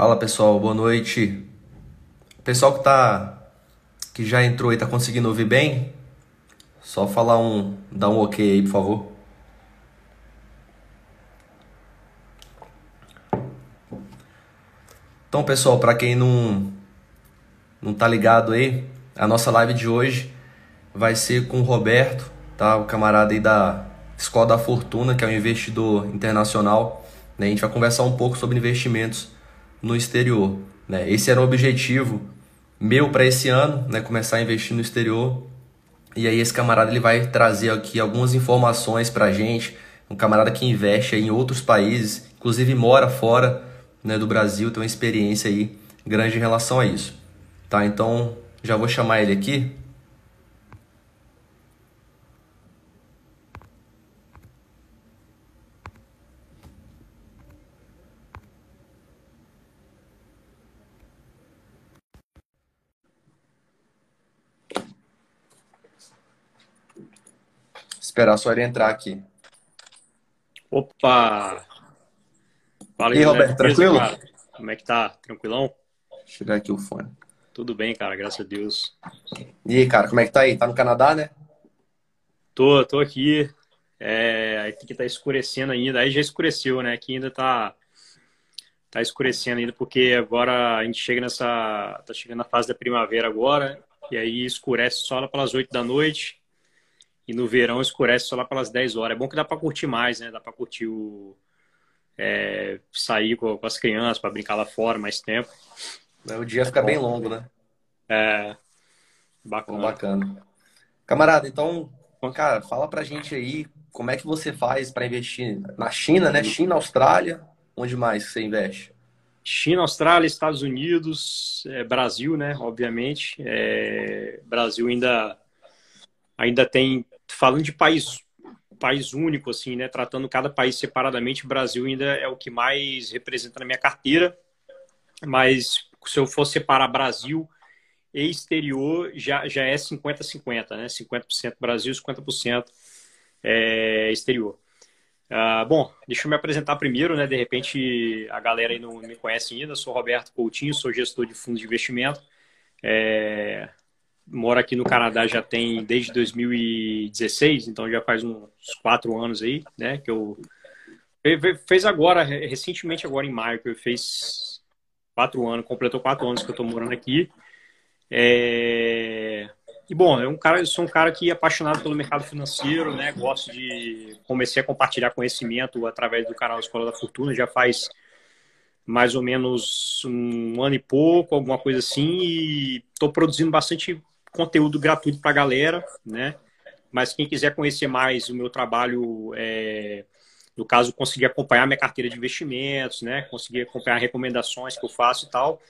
Fala pessoal, boa noite. Pessoal que tá que já entrou e tá conseguindo ouvir bem, só falar um, dar um OK aí, por favor. Então, pessoal, para quem não não tá ligado aí, a nossa live de hoje vai ser com o Roberto, tá? O camarada aí da Escola da Fortuna, que é um investidor internacional. Né? A gente vai conversar um pouco sobre investimentos no exterior. Né? Esse era o objetivo meu para esse ano, né? começar a investir no exterior. E aí esse camarada ele vai trazer aqui algumas informações para gente. Um camarada que investe em outros países, inclusive mora fora né, do Brasil, tem uma experiência aí grande em relação a isso. Tá? Então já vou chamar ele aqui. Esperar só ele entrar aqui. Opa! Fala aí, Roberto, tranquilo? Cara? Como é que tá? Tranquilão? Chegar aqui o fone. Tudo bem, cara, graças a Deus. E aí, cara, como é que tá aí? Tá no Canadá, né? Tô, tô aqui. É, aqui tá escurecendo ainda. Aí já escureceu, né? Aqui ainda tá, tá escurecendo ainda, porque agora a gente chega nessa. tá chegando na fase da primavera agora, e aí escurece só lá pelas 8 da noite. E no verão escurece só lá pelas 10 horas. É bom que dá para curtir mais, né? Dá para curtir o. É, sair com, com, as crianças, para brincar lá fora mais tempo. O dia fica bem longo, né? É. Bacana. Bacana. Camarada, então, cara, fala pra gente aí como é que você faz para investir na China, né? China, Austrália, onde mais você investe? China, Austrália, Estados Unidos, é, Brasil, né? Obviamente. É, Brasil ainda ainda tem falando de país país único assim, né, tratando cada país separadamente, o Brasil ainda é o que mais representa na minha carteira. Mas se eu for separar Brasil e exterior, já, já é 50-50, né? 50% Brasil, 50% é, exterior. Uh, bom, deixa eu me apresentar primeiro, né? De repente a galera aí não me conhece ainda. Sou Roberto Coutinho, sou gestor de fundos de investimento. É, moro aqui no Canadá já tem desde 2016, então já faz uns quatro anos aí, né? Que eu fez agora, recentemente agora em maio, que eu fez quatro anos, completou quatro anos que eu estou morando aqui. É... E bom, eu, um cara, eu sou um cara que é apaixonado pelo mercado financeiro, né? Gosto de comecei a compartilhar conhecimento através do canal Escola da Fortuna, já faz mais ou menos um ano e pouco, alguma coisa assim, e estou produzindo bastante conteúdo gratuito para a galera, né? Mas quem quiser conhecer mais o meu trabalho, é, no caso, conseguir acompanhar minha carteira de investimentos, né? Conseguir acompanhar recomendações que eu faço e tal,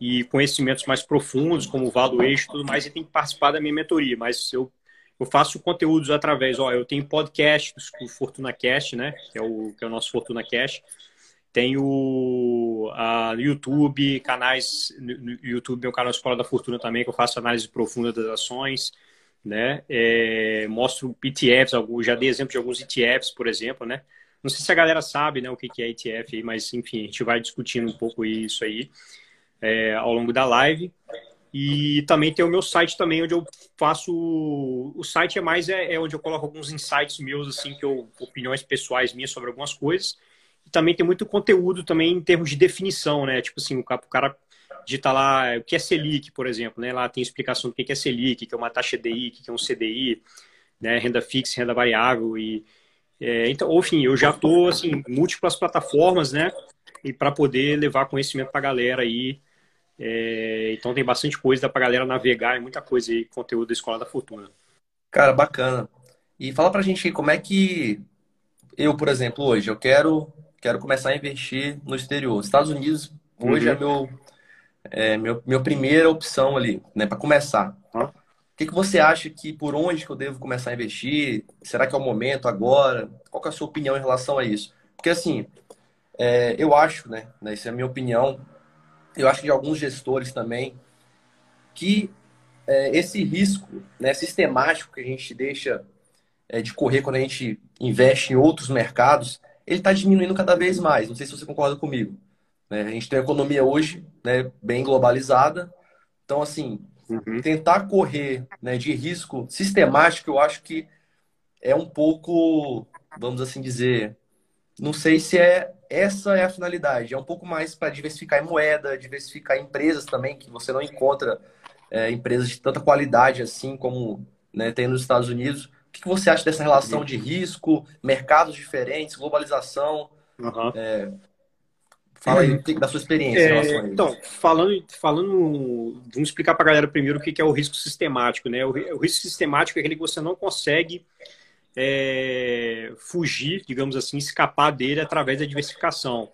e conhecimentos mais profundos, como valuation e tudo mais, e tem que participar da minha mentoria. Mas eu, eu faço conteúdos através, ó, eu tenho podcast, o Fortuna Cast, né? Que é o, que é o nosso Fortuna Cast tenho a YouTube, canais no YouTube, um canal Escola da Fortuna também, que eu faço análise profunda das ações, né? É, mostro ETFs, já dei exemplo de alguns ETFs, por exemplo, né? Não sei se a galera sabe, né, o que é ETF, mas enfim, a gente vai discutindo um pouco isso aí é, ao longo da live. E também tem o meu site também, onde eu faço. O site é mais é, é onde eu coloco alguns insights meus, assim, que eu, opiniões pessoais minhas sobre algumas coisas também tem muito conteúdo também em termos de definição, né? Tipo assim, o cara digitar lá o que é Selic, por exemplo, né? Lá tem explicação do que é Selic, que é uma taxa DI, que é um CDI, né? Renda fixa, renda variável e é, então, enfim, eu já tô assim múltiplas plataformas, né? E para poder levar conhecimento para a galera aí. É, então tem bastante coisa para a galera navegar, e muita coisa aí, conteúdo da Escola da Fortuna. Cara, bacana. E fala pra gente como é que eu, por exemplo, hoje eu quero quero começar a investir no exterior. Estados Unidos hoje é uhum. é meu é meu, minha primeira opção ali, né, para começar. Uhum. O que, que você acha que por onde que eu devo começar a investir? Será que é o momento agora? Qual é a sua opinião em relação a isso? Porque assim, é, eu acho, né, né, essa é a minha opinião, eu acho que de alguns gestores também, que é, esse risco né, sistemático que a gente deixa é, de correr quando a gente investe em outros mercados, ele está diminuindo cada vez mais. Não sei se você concorda comigo. Né? A gente tem uma economia hoje né, bem globalizada. Então, assim, uhum. tentar correr né, de risco sistemático, eu acho que é um pouco, vamos assim dizer, não sei se é essa é a finalidade. É um pouco mais para diversificar em moeda, diversificar em empresas também, que você não encontra é, empresas de tanta qualidade assim como né, tem nos Estados Unidos. O que você acha dessa relação de risco, mercados diferentes, globalização? Uhum. É, fala aí da sua experiência é, em relação a isso. Então, falando, falando, vamos explicar para a galera primeiro o que é o risco sistemático. Né? O, o risco sistemático é aquele que você não consegue é, fugir, digamos assim, escapar dele através da diversificação.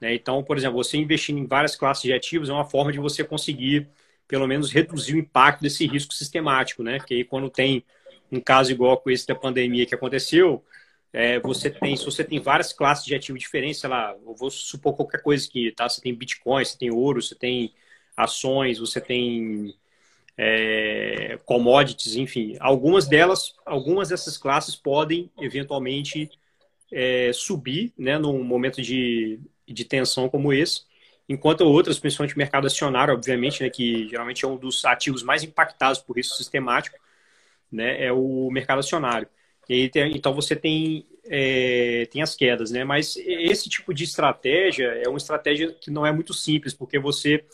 Né? Então, por exemplo, você investindo em várias classes de ativos é uma forma de você conseguir, pelo menos, reduzir o impacto desse risco sistemático, né? Porque aí, quando tem um caso igual com esse da pandemia que aconteceu, é, você tem, se você tem várias classes de ativos diferentes, sei lá, eu vou supor qualquer coisa que, tá? Você tem Bitcoin, você tem ouro, você tem ações, você tem é, commodities, enfim. Algumas delas, algumas dessas classes podem eventualmente é, subir, né, num momento de, de tensão como esse, enquanto outras, principalmente mercado acionário, obviamente, né, que geralmente é um dos ativos mais impactados por risco sistemático, né, é o mercado acionário. E tem, então você tem, é, tem as quedas, né? Mas esse tipo de estratégia é uma estratégia que não é muito simples, porque você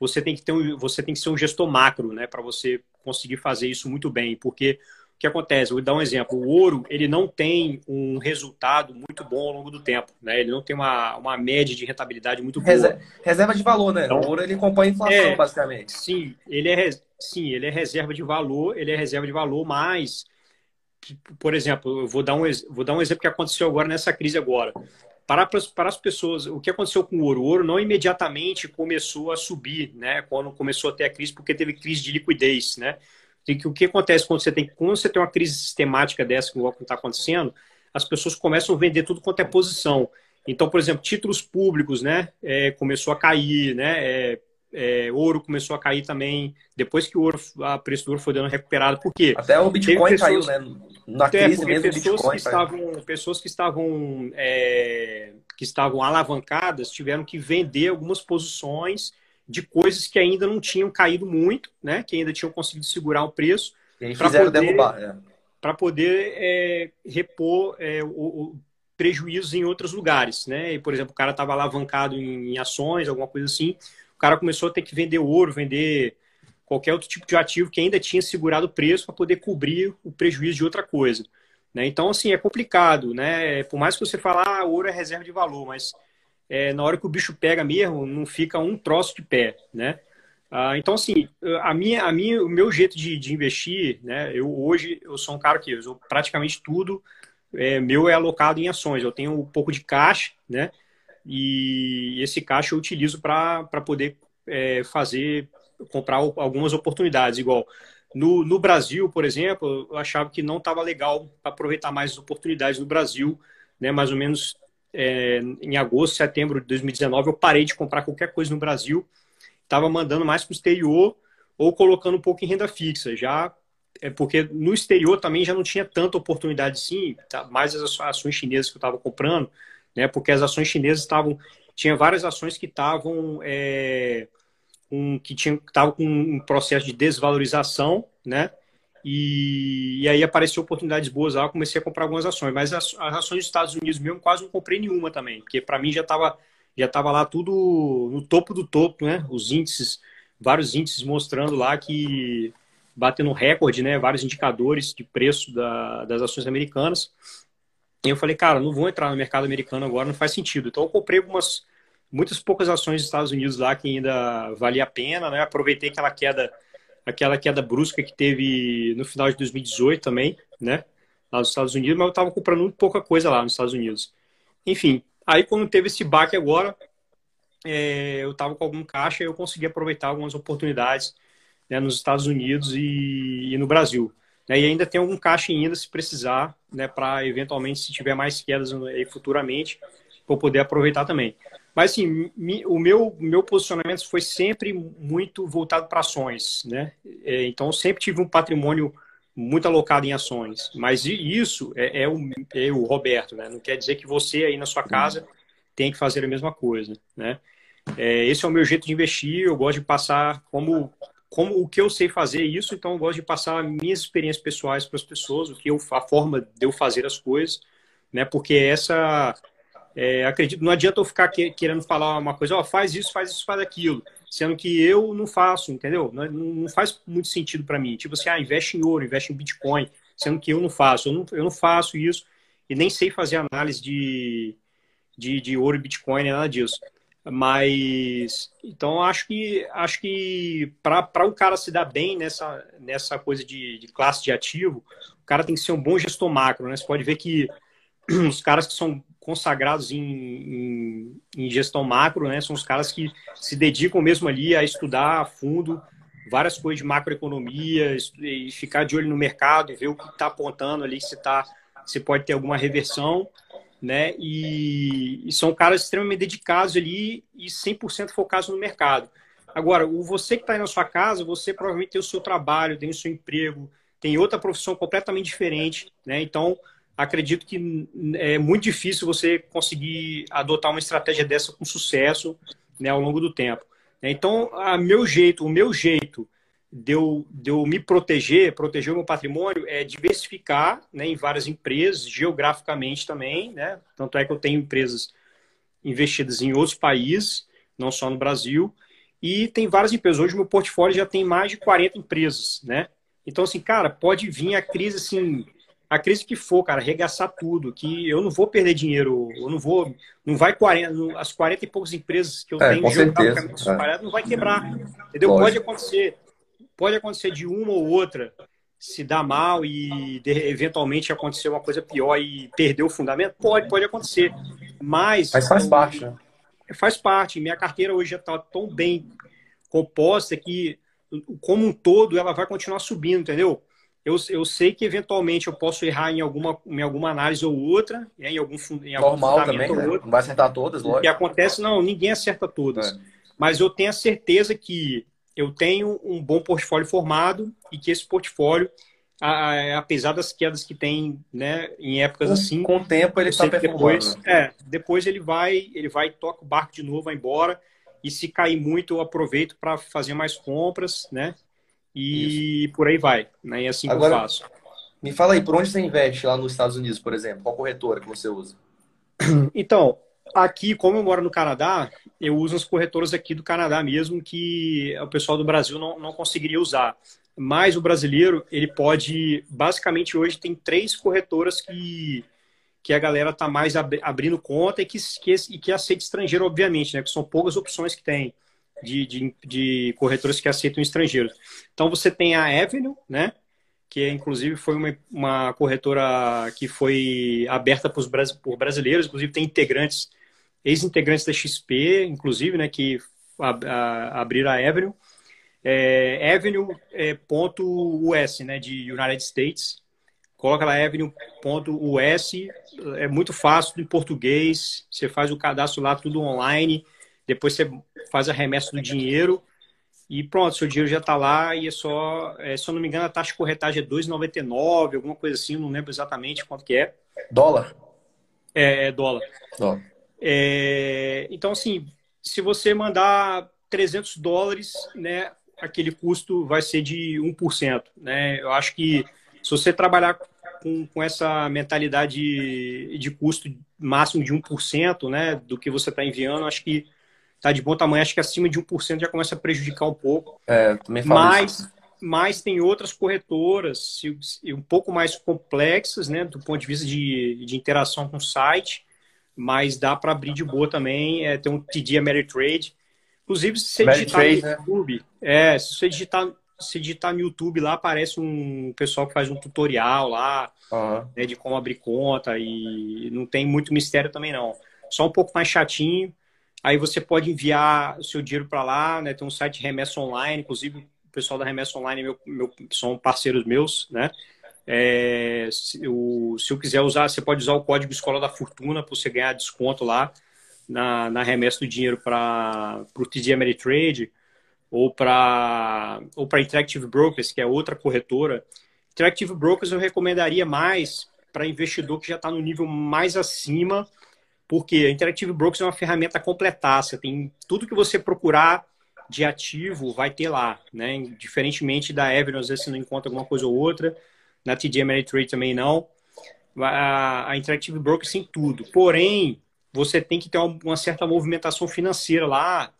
você tem que ter um, você tem que ser um gestor macro, né, para você conseguir fazer isso muito bem, porque que acontece? Vou dar um exemplo. O ouro ele não tem um resultado muito bom ao longo do tempo, né? Ele não tem uma, uma média de rentabilidade muito boa. Reserva, reserva de valor, né? Então, o ouro ele acompanha a inflação, é, basicamente. Sim, ele é sim, ele é reserva de valor, ele é reserva de valor, mas por exemplo, eu vou dar um vou dar um exemplo que aconteceu agora nessa crise agora para, para as pessoas, o que aconteceu com o ouro? O ouro não imediatamente começou a subir, né? Quando começou a ter a crise, porque teve crise de liquidez, né? E que, o que acontece quando você tem quando você tem uma crise sistemática dessa, como está acontecendo, as pessoas começam a vender tudo quanto é posição. Então, por exemplo, títulos públicos, né? É, começou a cair, né? É, é, ouro começou a cair também. Depois que o ouro, a preço do ouro foi dando recuperado. Por quê? Até o Bitcoin pessoas, caiu, né? Na é, crise mesmo, pessoas Bitcoin, que estavam, pessoas que estavam, é, que estavam alavancadas tiveram que vender algumas posições de coisas que ainda não tinham caído muito, né? Que ainda tinham conseguido segurar o preço. Para poder, derrubar, é. Para poder é, repor é, o, o prejuízos em outros lugares, né? E, por exemplo, o cara estava alavancado em, em ações, alguma coisa assim cara começou a ter que vender ouro, vender qualquer outro tipo de ativo que ainda tinha segurado o preço para poder cobrir o prejuízo de outra coisa. Né? Então, assim, é complicado, né? Por mais que você fale, ah, ouro é reserva de valor, mas é, na hora que o bicho pega mesmo, não fica um troço de pé, né? Ah, então, assim, a minha, a minha, o meu jeito de, de, investir, né? Eu hoje eu sou um cara que eu praticamente tudo é, meu é alocado em ações. Eu tenho um pouco de caixa, né? e esse caixa eu utilizo para poder é, fazer, comprar algumas oportunidades, igual no, no Brasil, por exemplo, eu achava que não estava legal aproveitar mais as oportunidades no Brasil, né, mais ou menos é, em agosto, setembro de 2019, eu parei de comprar qualquer coisa no Brasil, estava mandando mais para o exterior ou colocando um pouco em renda fixa, já é porque no exterior também já não tinha tanta oportunidade sim, tá, mais as ações chinesas que eu estava comprando, né? Porque as ações chinesas estavam, tinha várias ações que estavam é, um, que tinham estavam com um processo de desvalorização, né? E, e, aí apareceu oportunidades boas lá, eu comecei a comprar algumas ações, mas as, as ações dos Estados Unidos mesmo quase não comprei nenhuma também, porque para mim já estava já tava lá tudo no topo do topo, né? Os índices, vários índices mostrando lá que batendo recorde, né? Vários indicadores de preço da, das ações americanas. E eu falei, cara, não vou entrar no mercado americano agora, não faz sentido. Então eu comprei algumas, muitas poucas ações dos Estados Unidos lá que ainda valia a pena, né? Aproveitei aquela queda, aquela queda brusca que teve no final de 2018 também, né? Lá nos Estados Unidos, mas eu estava comprando pouca coisa lá nos Estados Unidos. Enfim, aí quando teve esse baque agora, é, eu estava com algum caixa e eu consegui aproveitar algumas oportunidades né, nos Estados Unidos e, e no Brasil. Né? E ainda tem algum caixa ainda se precisar, né, para eventualmente, se tiver mais quedas futuramente, para poder aproveitar também. Mas assim, o meu, meu posicionamento foi sempre muito voltado para ações, né? É, então, sempre tive um patrimônio muito alocado em ações. Mas isso é, é, o, é o Roberto, né? Não quer dizer que você aí na sua casa tem que fazer a mesma coisa, né? É, esse é o meu jeito de investir. Eu gosto de passar como, como o que eu sei fazer isso, então eu gosto de passar minhas experiências pessoais para as pessoas, o que eu, a forma de eu fazer as coisas, né? Porque essa é, acredito, não adianta eu ficar que, querendo falar uma coisa, oh, faz isso, faz isso, faz aquilo, sendo que eu não faço, entendeu? Não, não faz muito sentido para mim. Tipo assim, ah, investe em ouro, investe em Bitcoin, sendo que eu não faço, eu não, eu não faço isso e nem sei fazer análise de, de, de ouro e Bitcoin, nada disso. Mas então acho que acho que para o cara se dar bem nessa, nessa coisa de, de classe de ativo, o cara tem que ser um bom gestor macro, né? Você pode ver que os caras que são consagrados em, em, em, gestão macro, né? São os caras que se dedicam mesmo ali a estudar a fundo várias coisas de macroeconomia e ficar de olho no mercado, ver o que está apontando ali, se tá, se pode ter alguma reversão, né? E, e são caras extremamente dedicados ali e 100% focados no mercado. Agora, o você que está aí na sua casa, você provavelmente tem o seu trabalho, tem o seu emprego, tem outra profissão completamente diferente, né? Então, acredito que é muito difícil você conseguir adotar uma estratégia dessa com sucesso né, ao longo do tempo. Então, a meu jeito, o meu jeito de eu, de eu me proteger, proteger o meu patrimônio, é diversificar né, em várias empresas, geograficamente também. Né? Tanto é que eu tenho empresas investidas em outros países, não só no Brasil. E tem várias empresas. Hoje, meu portfólio já tem mais de 40 empresas. Né? Então, assim, cara, pode vir a crise assim a crise que for, cara, arregaçar tudo, que eu não vou perder dinheiro, eu não vou, não vai 40, as 40 e poucas empresas que eu é, tenho geograficamente espalhadas, é. não vai quebrar, entendeu? Pode. pode acontecer, pode acontecer de uma ou outra se dar mal e de, eventualmente acontecer uma coisa pior e perder o fundamento, pode, pode acontecer, mas... Mas faz eu, parte, né? Faz parte, minha carteira hoje já está tão bem composta que como um todo ela vai continuar subindo, entendeu? Eu, eu sei que eventualmente eu posso errar em alguma, em alguma análise ou outra, né, em algum, em algum Normal também, né? não vai acertar todas, lógico. O que acontece, não, ninguém acerta todas. É. Mas eu tenho a certeza que eu tenho um bom portfólio formado e que esse portfólio, a, a, apesar das quedas que tem né, em épocas com, assim... Com o tempo ele está depois, é, depois ele vai, ele vai, toca o barco de novo, vai embora. E se cair muito, eu aproveito para fazer mais compras, né? E Isso. por aí vai. Né? E é assim que Agora, eu faço. Me fala aí, por onde você investe lá nos Estados Unidos, por exemplo? Qual corretora que você usa? Então, aqui, como eu moro no Canadá, eu uso as corretoras aqui do Canadá mesmo, que o pessoal do Brasil não, não conseguiria usar. Mas o brasileiro, ele pode. Basicamente, hoje tem três corretoras que, que a galera tá mais abrindo conta e que, que, e que aceita estrangeiro, obviamente, né? Que são poucas opções que tem de, de, de corretoras que aceitam estrangeiros. Então você tem a Avenue, né? que inclusive foi uma, uma corretora que foi aberta por, por brasileiros, inclusive tem integrantes, ex-integrantes da XP, inclusive, né, que ab, a, abriram a Avenue. É, Avenue.us, é, né, de United States. Coloca lá Avenue.us, é muito fácil em português, você faz o cadastro lá tudo online depois você faz a remessa do dinheiro e pronto, seu dinheiro já está lá e é só, é, se eu não me engano, a taxa de corretagem é 2,99, alguma coisa assim, não lembro exatamente quanto que é. Dólar? É, é dólar. dólar. É, então, assim, se você mandar 300 dólares, né, aquele custo vai ser de 1%. Né? Eu acho que se você trabalhar com, com essa mentalidade de, de custo máximo de 1% né, do que você está enviando, acho que tá de bom tamanho, acho que acima de 1% já começa a prejudicar um pouco. É, também falo mas, isso. mas tem outras corretoras um pouco mais complexas, né, do ponto de vista de, de interação com o site, mas dá para abrir de boa também. É, tem um TD Ameritrade. Inclusive, se você digitar no né? YouTube, né? é, se você digitar, se digitar no YouTube lá, aparece um pessoal que faz um tutorial lá, uhum. né, de como abrir conta e não tem muito mistério também não. Só um pouco mais chatinho, Aí você pode enviar o seu dinheiro para lá, né? Tem um site remessa online, inclusive o pessoal da remessa online meu, meu, são parceiros meus, né? É, se, se eu quiser usar, você pode usar o código Escola da Fortuna para você ganhar desconto lá na, na remessa do dinheiro para o TD Ameritrade ou para ou para Interactive Brokers, que é outra corretora. Interactive Brokers eu recomendaria mais para investidor que já está no nível mais acima Porque a Interactive Brokers é uma ferramenta completaça, tem tudo que você procurar de ativo vai ter lá, né? Diferentemente da Everest, às vezes você não encontra alguma coisa ou outra, na TD Ameritrade também não. A, a Interactive Brokers tem tudo. Porém, você tem que ter uma, uma certa movimentação financeira lá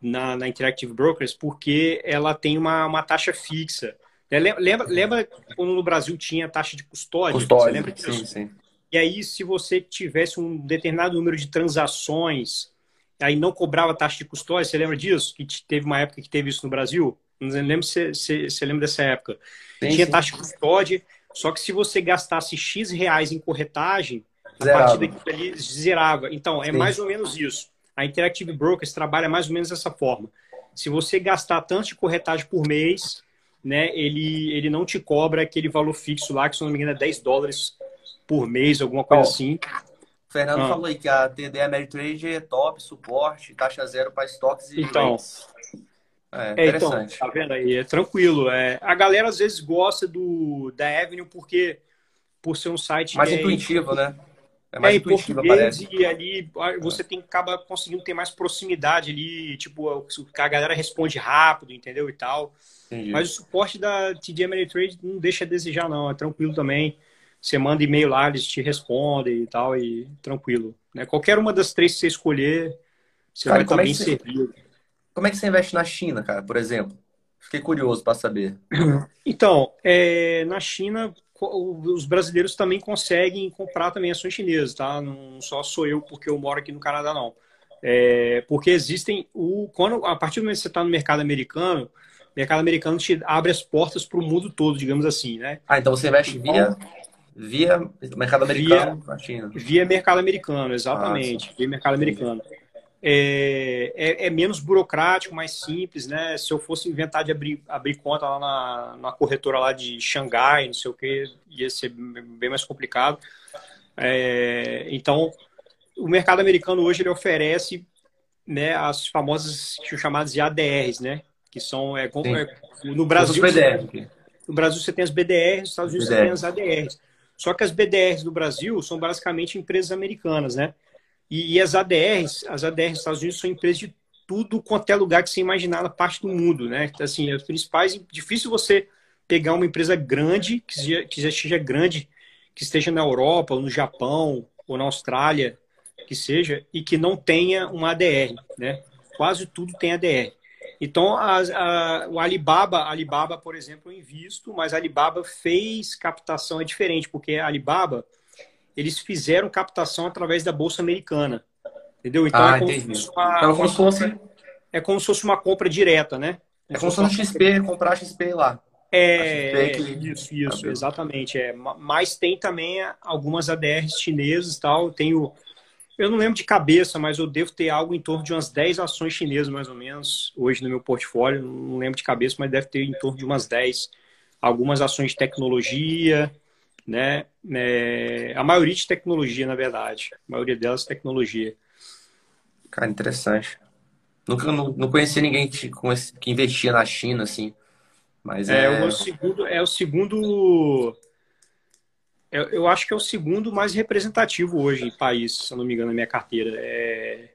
na, na, Interactive Brokers, porque ela tem uma, uma taxa fixa. É, lembra, lembra quando no Brasil tinha taxa de custódia? Custódia, você lembra disso? Sim, sim. E aí, se você tivesse um determinado número de transações, aí não cobrava taxa de custódia, você lembra disso? Que teve uma época que teve isso no Brasil? Não lembro se você se, lembra dessa época. Sim, Tinha sim. taxa de custódia, só que se você gastasse X reais em corretagem, a partir daquilo ali zerava. Então, é sim. mais ou menos isso. A Interactive Brokers trabalha mais ou menos dessa forma. Se você gastar tanto de corretagem por mês, né, ele, ele não te cobra aquele valor fixo lá, que se não me engano é 10 dólares por mês, alguma coisa assim. O Fernando ah. falou aí que a TD Ameritrade é top, suporte, taxa zero para estoques e então, É, é, então, tá vendo aí? É tranquilo. É, a galera às vezes gosta do da Avenue porque por ser um site mais é, intuitivo, né? É mais é, intuitivo, em português parece. e ali você tem acaba conseguindo ter mais proximidade ali, tipo, a galera responde rápido, entendeu e tal. Entendi. Mas o suporte da TD Ameritrade não deixa a desejar não, é tranquilo também. Você manda e-mail lá, eles te respondem e tal, e tranquilo. Né? Qualquer uma das três que você escolher, você cara, vai estar é bem servido. Como é que você investe na China, cara, por exemplo? Fiquei curioso para saber. Então, é, na China, os brasileiros também conseguem comprar também ações chinesas, tá? Não só sou eu porque eu moro aqui no Canadá, não. É, porque existem o quando a partir do momento que você está no mercado americano, o mercado americano te abre as portas para o mundo todo, digamos assim, né? Ah, então você investe via Via mercado americano, via, China. Via mercado americano, exatamente. Ah, via mercado americano. É, é, é, menos burocrático, mais simples, né? Se eu fosse inventar de abrir, abrir conta lá na, na corretora lá de Xangai, não sei o que, ia ser bem mais complicado. É, então, o mercado americano hoje ele oferece né, as famosas chamadas de ADRs, né? Que são é, é no Brasil. No Brasil você tem as BDRs, nos Estados Unidos BDR. você tem as ADRs. Só que as BDRs do Brasil são basicamente empresas americanas, né? E, e as ADRs, as ADRs dos Estados Unidos são empresas de tudo quanto é lugar que você imaginar na parte do mundo, né? Então, assim, as principais, difícil você pegar uma empresa grande, que já, que já esteja grande, que esteja na Europa, ou no Japão, ou na Austrália, que seja, e que não tenha uma ADR, né? Quase tudo tem ADR. Então, a, a, o Alibaba, Alibaba, por exemplo, eu invisto, mas a Alibaba fez captação é diferente, porque a Alibaba, eles fizeram captação através da Bolsa Americana. Entendeu? Então, ah, é, como entendi. Uma, então, como se fosse... é como se fosse uma compra direta, né? É como se fosse um XP, comprar XP lá. É, que... isso, isso, exatamente. É. Mas tem também algumas ADRs chinesas tal. Tem o, eu não lembro de cabeça, mas eu devo ter algo em torno de umas 10 ações chinesas, mais ou menos, hoje no meu portfólio. Não lembro de cabeça, mas deve ter em torno de umas 10. Algumas ações de tecnologia, né? É, a maioria de tecnologia, na verdade. A maioria delas tecnologia. Cara, interessante. Nunca não, não conheci ninguém que, que investia na China, assim. Mas é, é... O segundo, é o segundo eu, eu, acho que é o segundo mais representativo hoje em país, se eu não me engano, na minha carteira. É...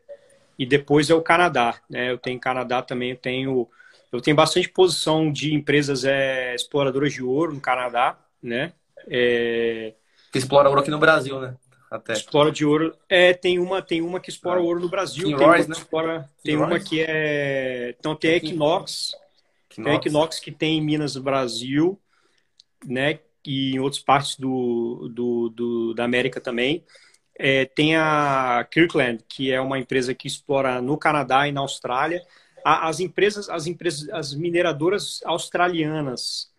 E depois é o Canadá. Né? Eu tenho Canadá também, eu tenho, eu tenho bastante posição de empresas é, exploradoras de ouro no Canadá, né? É... Que explora ouro aqui no Brasil, né? Até. Explora de ouro. É, tem uma, tem uma que explora ah. ouro no Brasil. King tem Royce, uma que né? explora, tem uma que é. Então tem a Equinox. Tem a Equinox que tem em Minas do Brasil, né? E em outras partes do, do, do da América também. É, tem a Kirkland, que é uma empresa que explora no Canadá e na Austrália. as empresas, as empresas, as mineradoras australianas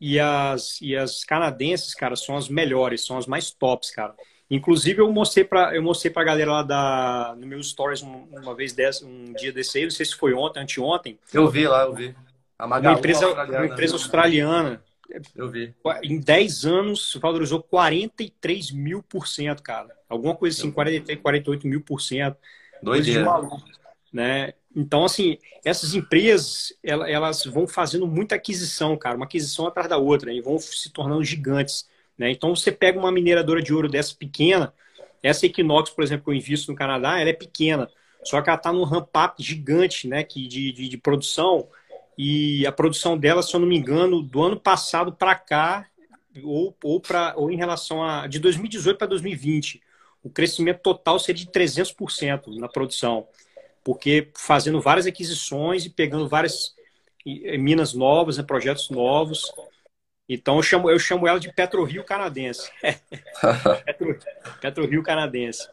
e as, e as canadenses, cara, são as melhores, são as mais tops, cara. Inclusive eu mostrei para eu mostrei para a galera lá da no meus stories uma vez dessa, um dia desse aí, não sei se foi ontem, anteontem. Eu vi lá, eu vi. uma empresa, uma empresa australiana eu vi. Em 10 anos, valorizou 43 mil por cento, cara. Alguma coisa assim, 43, 48 mil por cento. Doideira. Né? Então, assim, essas empresas, elas vão fazendo muita aquisição, cara. Uma aquisição atrás da outra, né? e vão se tornando gigantes. Né? Então, você pega uma mineradora de ouro dessa pequena, Essa Equinox, por exemplo, que eu invisto no Canadá, ela é pequena. Só que ela está num ramp-up gigante né, que de, de, de, produção. E a produção dela, se eu não me engano, do ano passado para cá, ou, ou, pra, ou em relação a. de 2018 para 2020, o crescimento total seria de 300% na produção. Porque fazendo várias aquisições e pegando várias minas novas, né, projetos novos. Então eu chamo, eu chamo ela de PetroRio canadense. Petro, PetroRio canadense.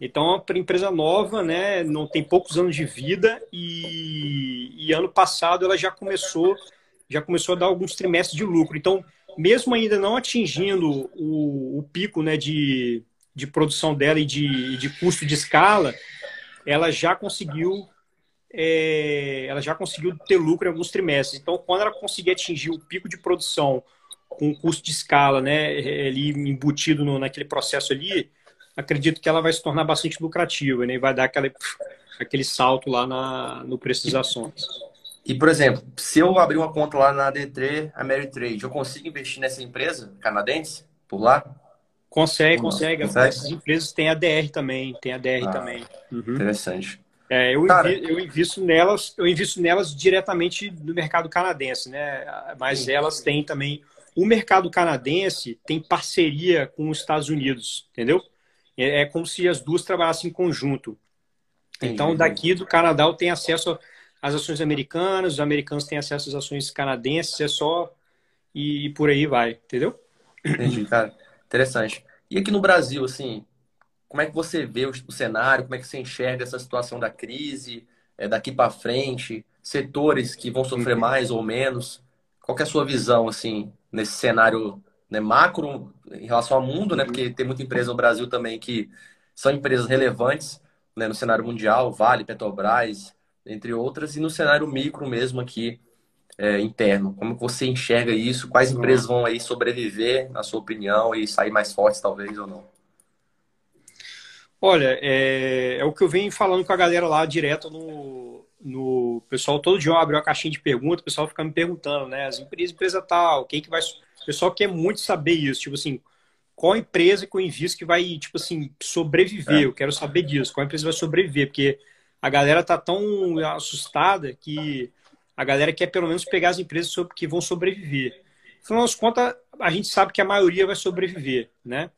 Então é uma empresa nova, né? Não tem poucos anos de vida e, e, ano passado ela já começou, já começou a dar alguns trimestres de lucro. Então, mesmo ainda não atingindo o, o pico, né, de, de produção dela e de, de custo de escala, ela já conseguiu é, ela já conseguiu ter lucro em alguns trimestres. Então, quando ela conseguir atingir o pico de produção com custo de escala, né, ali embutido no, naquele processo ali, acredito que ela vai se tornar bastante lucrativa, né, e vai dar aquele, aquele salto lá na, no preço das ações. E, por exemplo, se eu abrir uma conta lá na D3 Ameritrade, eu consigo investir nessa empresa canadense por lá? Consegue, consegue. consegue. Essas empresas têm ADR também, tem ADR ah, também. Uhum. Interessante. É, eu, Cara, invi, eu invisto nelas, eu invisto nelas diretamente no mercado canadense, né? Mas sim, elas têm também. O mercado canadense tem parceria com os Estados Unidos, entendeu? É, é como se as duas trabalhassem em conjunto. Então, daqui do Canadá eu tenho acesso às ações americanas, os americanos têm acesso às ações canadenses, é só e por aí vai, entendeu? Entendi, cara. Interessante. E aqui no Brasil, assim, como é que você vê o, o cenário? Como é que você enxerga essa situação da crise é, daqui para frente? Setores que vão sofrer uhum. mais ou menos? Qual é a sua visão assim nesse cenário né, macro em relação ao mundo, né? Porque tem muita empresa no Brasil também que são empresas relevantes né, no cenário mundial, Vale, Petrobras, entre outras, e no cenário micro mesmo aqui é, interno. Como você enxerga isso? Quais empresas vão aí sobreviver, na sua opinião, e sair mais fortes talvez ou não? Olha, é, é, o que eu venho falando com a galera lá direto no, no pessoal. Todo dia eu abro uma caixinha de perguntas, o pessoal fica me perguntando, né? As empresas, empresa tal, quem que vai. O pessoal quer muito saber isso, tipo assim, qual empresa que eu invisto que vai, tipo assim, sobreviver? É. Eu quero saber disso, qual empresa vai sobreviver, porque a galera tá tão assustada que a galera quer pelo menos pegar as empresas que vão sobreviver. Afinal das contas, a gente sabe que a maioria vai sobreviver, né?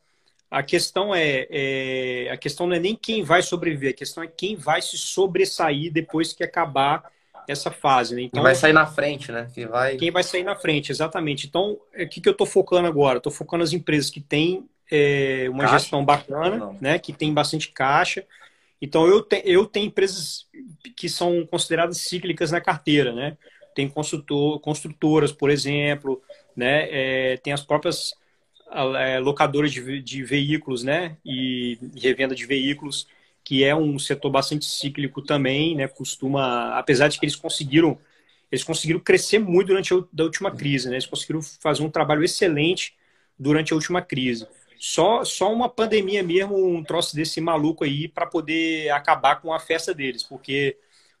A questão é, é, a questão não é nem quem vai sobreviver, a questão é quem vai se sobressair depois que acabar essa fase. Né? Então, quem vai sair na frente, né? Quem vai, quem vai sair na frente, exatamente. Então, o que, que eu estou focando agora? Estou focando nas empresas que têm é, uma caixa? gestão bacana, né? Que tem bastante caixa. Então, eu, te, eu tenho empresas que são consideradas cíclicas na carteira, né? Tem construtor, construtoras, por exemplo, né? É, tem as próprias é, locadoras de, de veículos, né? E revenda de veículos, que é um setor bastante cíclico também, né? Costuma, apesar de que eles conseguiram, eles conseguiram crescer muito durante a da última crise, né? Eles conseguiram fazer um trabalho excelente durante a última crise. Só, só uma pandemia mesmo, um troço desse maluco aí para poder acabar com a festa deles, porque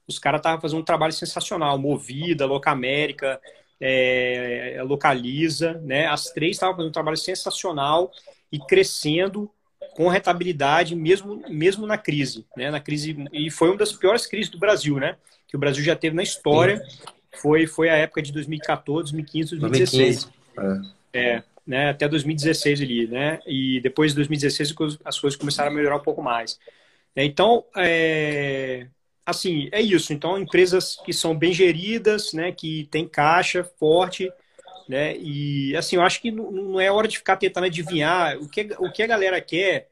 os caras estavam fazendo um trabalho sensacional, Movida, Locamérica, é, localiza, né? As três estavam fazendo um trabalho sensacional e crescendo com rentabilidade mesmo mesmo na crise, né? Na crise e foi uma das piores crises do Brasil, né? Que o Brasil já teve na história. Foi foi a época de 2014, 2015, 2016. 2015. É. é, né? Até 2016 ali, né? E depois de 2016 as coisas começaram a melhorar um pouco mais. Então, é, assim, é isso. Então, empresas que são bem geridas, né, que tem caixa forte, né, e assim, eu acho que não é hora de ficar tentando adivinhar o que, o que a galera quer,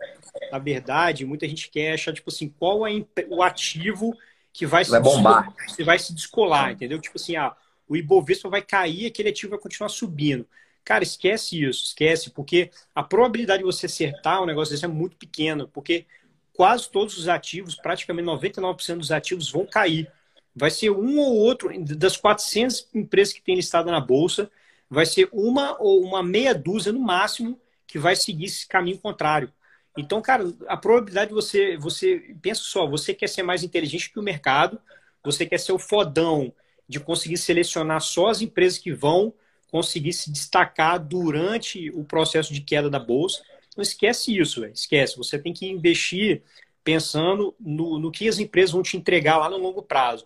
na verdade, muita gente quer achar, tipo assim, qual é o ativo que vai, vai se bombar, que vai se descolar, entendeu? Tipo assim, ah, o Ibovespa vai cair, aquele ativo vai continuar subindo. Cara, esquece isso, esquece, porque a probabilidade de você acertar um negócio desse é muito pequena, porque quase todos os ativos, praticamente 99% dos ativos vão cair. Vai ser um ou outro, das 400 empresas que tem listada na Bolsa, vai ser uma ou uma meia dúzia no máximo que vai seguir esse caminho contrário. Então, cara, a probabilidade de você, você, pensa só, você quer ser mais inteligente que o mercado, você quer ser o fodão de conseguir selecionar só as empresas que vão conseguir se destacar durante o processo de queda da bolsa. Não esquece isso, véio. esquece. Você tem que investir pensando no, no que as empresas vão te entregar lá no longo prazo.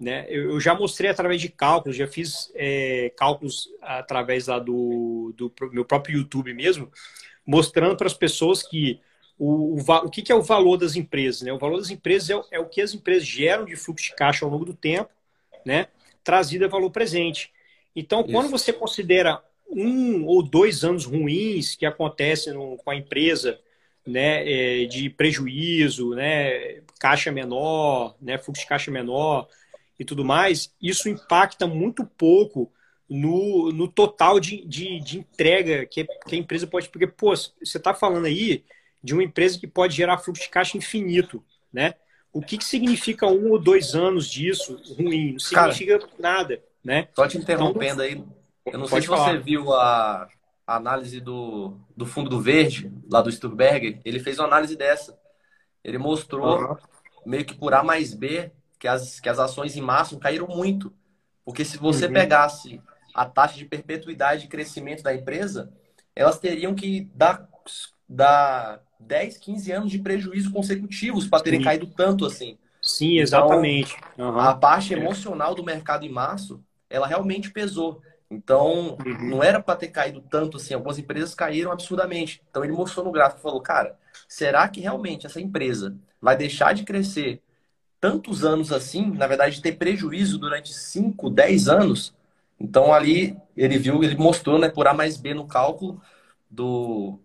Né? Eu, eu já mostrei através de cálculos, já fiz é, cálculos através lá do, do meu próprio YouTube mesmo, mostrando para as pessoas que o, o, o que, que, é o valor das empresas. Né? O valor das empresas é, é, o que as empresas geram de fluxo de caixa ao longo do tempo, né? trazido a valor presente. Então, Isso. quando você considera um ou dois anos ruins que acontecem no, com a empresa, né, é, de prejuízo, né, caixa menor, né, fluxo de caixa menor e tudo mais, isso impacta muito pouco no, no total de, de, de entrega que, que, a empresa pode. Porque, pô, você está falando aí de uma empresa que pode gerar fluxo de caixa infinito, né? O que, que significa um ou dois anos disso ruim? Não significa Cara, nada, né? Só te interrompendo então, aí, eu não sei se falar. você viu a, a, análise do, do fundo do verde, lá do Sturberger, ele fez uma análise dessa. Ele mostrou, uhum. meio que por A mais B, que as, que as ações em máximo caíram muito. Porque se você uhum. pegasse a taxa de perpetuidade de crescimento da empresa, elas teriam que dar, dar 10, 15 anos de prejuízo consecutivos para terem Sim. caído tanto assim. Sim, então, exatamente. Então, uhum. A parte emocional do mercado em março, ela realmente pesou. Então, uhum. não era para ter caído tanto assim. Algumas empresas caíram absurdamente. Então, ele mostrou no gráfico e falou: cara, será que realmente essa empresa vai deixar de crescer tantos anos assim? Na verdade, ter prejuízo durante 5, 10 anos? Então, ali, ele viu, ele mostrou, né, por A mais B no cálculo do,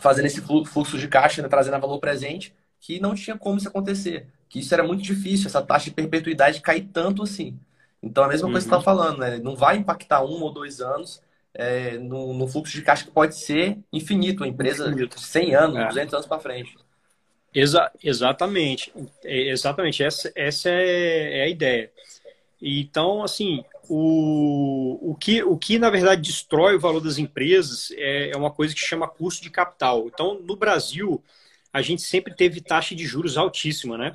fazendo esse fluxo de caixa, né, trazendo a valor presente, que não tinha como isso acontecer. Que isso era muito difícil, essa taxa de perpetuidade cair tanto assim. Então, a mesma uhum. coisa que você está uhum. falando, né? Não vai impactar um ou dois anos é, no, no, fluxo de caixa que pode ser infinito, uma empresa infinito. de 100 anos, é. 200 anos para frente. Exa exatamente. É, exatamente. Essa, essa é, é a ideia. Então, assim, o, o, que, o que, na verdade, destrói o valor das empresas é, é uma coisa que chama custo de capital. Então, no Brasil, a gente sempre teve taxa de juros altíssima, né?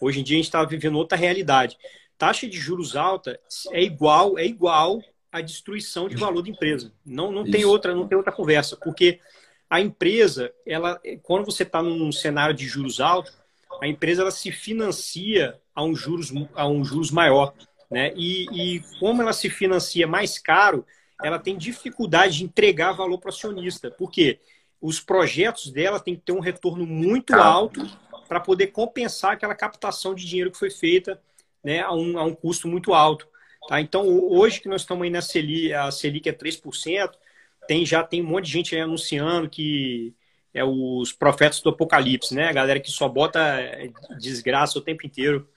Hoje em dia, a gente está vivendo outra realidade. Taxa de juros alta é igual, é igual à destruição de valor da empresa. Não, não tem outra, não tem outra conversa, porque a empresa, ela, quando você está num cenário de juros altos, a empresa ela se financia a um juros, a um juros maior. Né? E, e como ela se financia mais caro, ela tem dificuldade de entregar valor para o acionista. Por quê? Os projetos dela têm que ter um retorno muito alto para poder compensar aquela captação de dinheiro que foi feita né, a, um, a um custo muito alto. Tá? Então, hoje que nós estamos aí na Selic, a Selic é 3%, tem, já tem um monte de gente anunciando que é os profetas do apocalipse, né? A galera que só bota desgraça o tempo inteiro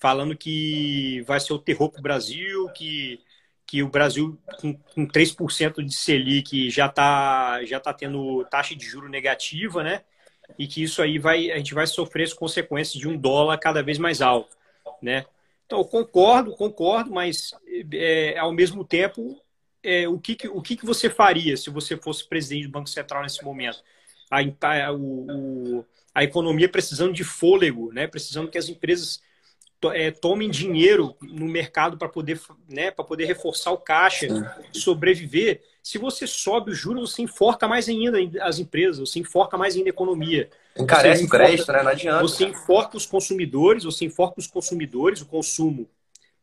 falando que vai ser o terror para o Brasil, que, que o Brasil, com, com 3% de Selic, já está já tá tendo taxa de juro negativa, né? E que isso aí vai, a gente vai sofrer as consequências de um dólar cada vez mais alto, né? Então, eu concordo, concordo, mas é, ao mesmo tempo, é, o, que, o que, que você faria se você fosse presidente do Banco Central nesse momento? A, a, o, a economia precisando de fôlego, né? precisando que as empresas é, tomem dinheiro no mercado para poder, né, poder reforçar o caixa, sobreviver. Se você sobe o juros, você enforca mais ainda as empresas, você enforca mais ainda a economia. Encarece o crédito, né? Não adianta. Você enforca os consumidores, você enforca os consumidores, o consumo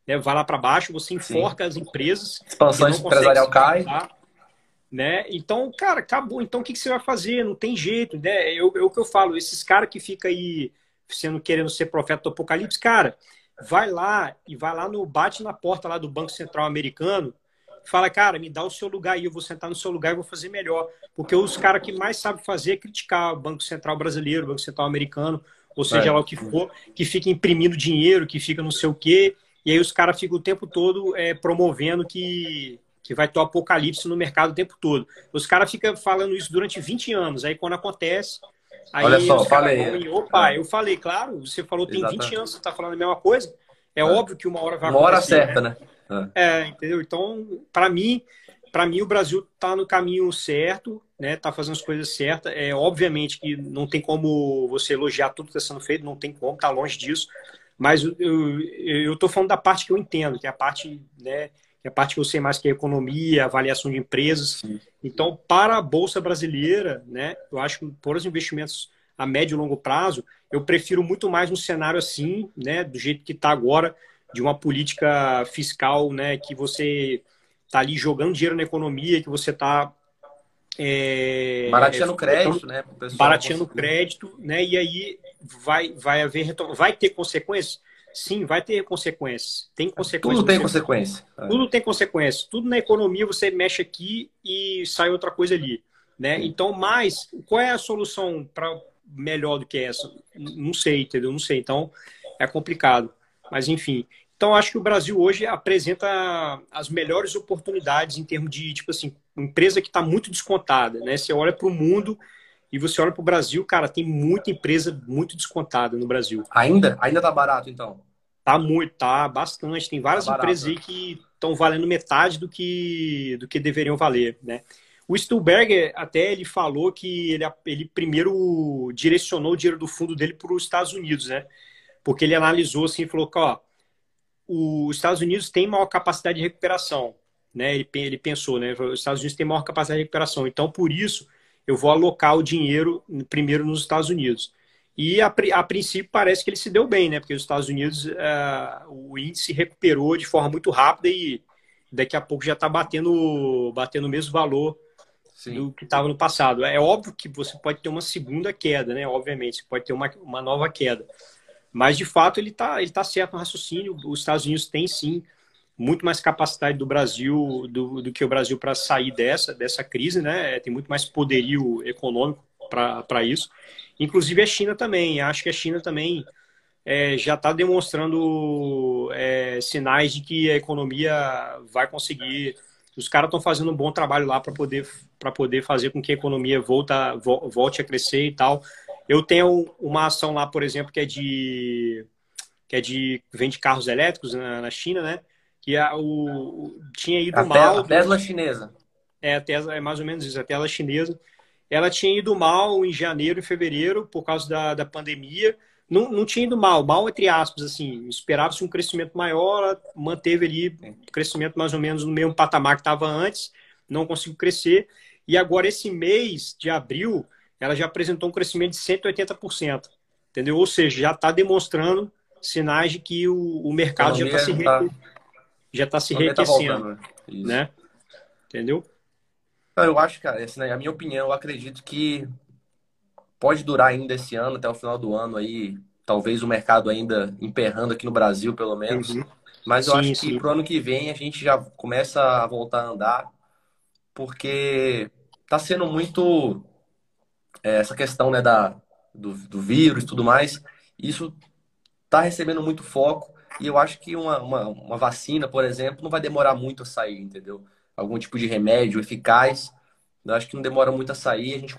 né, vai lá para baixo, você enforca Sim. as empresas. Expansão empresarial cai. Né? Então, cara, acabou. Então, o que, que você vai fazer? Não tem jeito. Né? Eu, eu, o que eu falo, esses caras que ficam aí sendo querendo ser profeta do apocalipse, cara, vai lá e vai lá no bate na porta lá do Banco Central americano, fala, cara, me dá o seu lugar aí, eu vou sentar no seu lugar e vou fazer melhor, porque os caras que mais sabem fazer é criticar o Banco Central brasileiro, o Banco Central americano, ou seja é. lá o que for, que fica imprimindo dinheiro, que fica não sei o quê, e aí os caras ficam o tempo todo é, promovendo que que vai ter o apocalipse no mercado o tempo todo. Os caras ficam falando isso durante 20 anos. Aí quando acontece, Aí Olha só, falei. Opa, eu falei, claro, você falou tem Exatamente. 20 anos, você está falando a mesma coisa. É, é, óbvio que uma hora vai uma acontecer. Uma hora certa, né? né? É, entendeu? Então, para mim, para mim o Brasil está no caminho certo, né? Tá fazendo as coisas certas. É obviamente que não tem como você elogiar tudo que está sendo feito, não tem como, tá longe disso. Mas eu, tô falando da parte que eu entendo, que é a parte, né, que é a parte que eu sei mais que é economia, avaliação de empresas. Sim. Então, para a Bolsa Brasileira, né, eu acho que por os investimentos a médio e longo prazo, eu prefiro muito mais um cenário assim, né, do jeito que está agora, de uma política fiscal, né, que você está ali jogando dinheiro na economia, que você está é, barateando crédito, né? Barateando crédito, né? E aí vai, vai haver vai ter consequências? Sim, vai ter consequências. Tem consequências. Tudo tem consequência. Tudo tem consequências. Tudo na economia você mexe aqui e sai outra coisa ali, né? Então, mas qual é a solução para melhor do que essa? Não sei, entendeu? Não sei. Então, é complicado. Mas enfim, então, acho que o Brasil hoje apresenta as melhores oportunidades em termos de, tipo assim, empresa que está muito descontada, né? Você olha para o mundo e você olha para o Brasil, cara, tem muita empresa muito descontada no Brasil. Ainda? Ainda tá barato, então? Tá muito, tá bastante. Tem várias tá empresas aí que estão valendo metade do que, do que deveriam valer, né? O Stuhlberger até ele falou que ele, ele primeiro direcionou o dinheiro do fundo dele para os Estados Unidos, né? Porque ele analisou assim e falou que, ó, os Estados Unidos têm maior capacidade de recuperação, né? Ele, ele pensou, né? Os Estados Unidos têm maior capacidade de recuperação, então por isso eu vou alocar o dinheiro primeiro nos Estados Unidos. E a, a princípio parece que ele se deu bem, né? Porque os Estados Unidos uh, o índice recuperou de forma muito rápida e daqui a pouco já está batendo, batendo o mesmo valor Sim. do que estava no passado. É óbvio que você pode ter uma segunda queda, né? Obviamente, você pode ter uma, uma nova queda. Mas, de fato, ele está ele tá certo no raciocínio. Os Estados Unidos têm, sim, muito mais capacidade do Brasil, do, do que o Brasil para sair dessa, dessa crise, né? Tem muito mais poderio econômico para isso. Inclusive a China também. Acho que a China também é, já está demonstrando é, sinais de que a economia vai conseguir. Os caras estão fazendo um bom trabalho lá para poder, poder fazer com que a economia volta, volte a crescer e tal. Eu tenho uma ação lá, por exemplo, que é de que é de vende carros elétricos na, na China, né? Que a, o, tinha ido a mal. A Tesla chinesa. É, a Tesla é mais ou menos isso, a Tesla chinesa. Ela tinha ido mal em janeiro e fevereiro por causa da, da pandemia. Não, não tinha ido mal, mal entre aspas, assim. Esperava-se um crescimento maior, ela manteve ali o crescimento mais ou menos no mesmo patamar que estava antes, não conseguiu crescer. E agora, esse mês de abril, ela já apresentou um crescimento de 180%. Entendeu? Ou seja, já está demonstrando sinais de que o, o mercado já está se, tá... já tá se enriquecendo. Tá né? Entendeu? Eu acho, cara, assim, né, a minha opinião, eu acredito que pode durar ainda esse ano, até o final do ano aí, talvez o mercado ainda emperrando aqui no Brasil, pelo menos. Uhum. Mas eu sim, acho que pro ano que vem a gente já começa a voltar a andar, porque tá sendo muito é, essa questão né, da, do, do vírus e tudo mais, isso está recebendo muito foco e eu acho que uma, uma, uma, vacina, por exemplo, não vai demorar muito a sair, entendeu? Algum tipo de remédio eficaz, eu acho que não demora muito a sair, a gente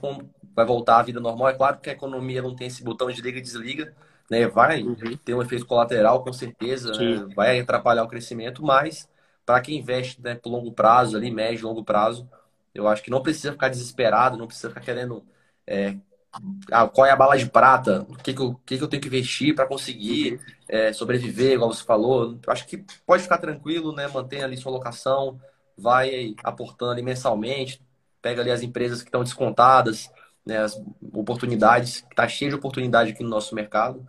vai voltar à vida normal. É claro que a economia não tem esse botão de liga e desliga, né? Vai uhum. ter um efeito colateral, com certeza, né? vai atrapalhar o crescimento, mas para quem investe né, por longo prazo, ali, médio, longo prazo, eu acho que não precisa ficar desesperado, não precisa ficar querendo é, qual é a bala de prata, o que, que, eu, que, que eu tenho que investir para conseguir é, sobreviver, igual você falou. Eu acho que pode ficar tranquilo, né? Mantém ali sua locação, vai aportando ali mensalmente, pega ali as empresas que estão descontadas, né? as oportunidades, que está cheio de oportunidade aqui no nosso mercado,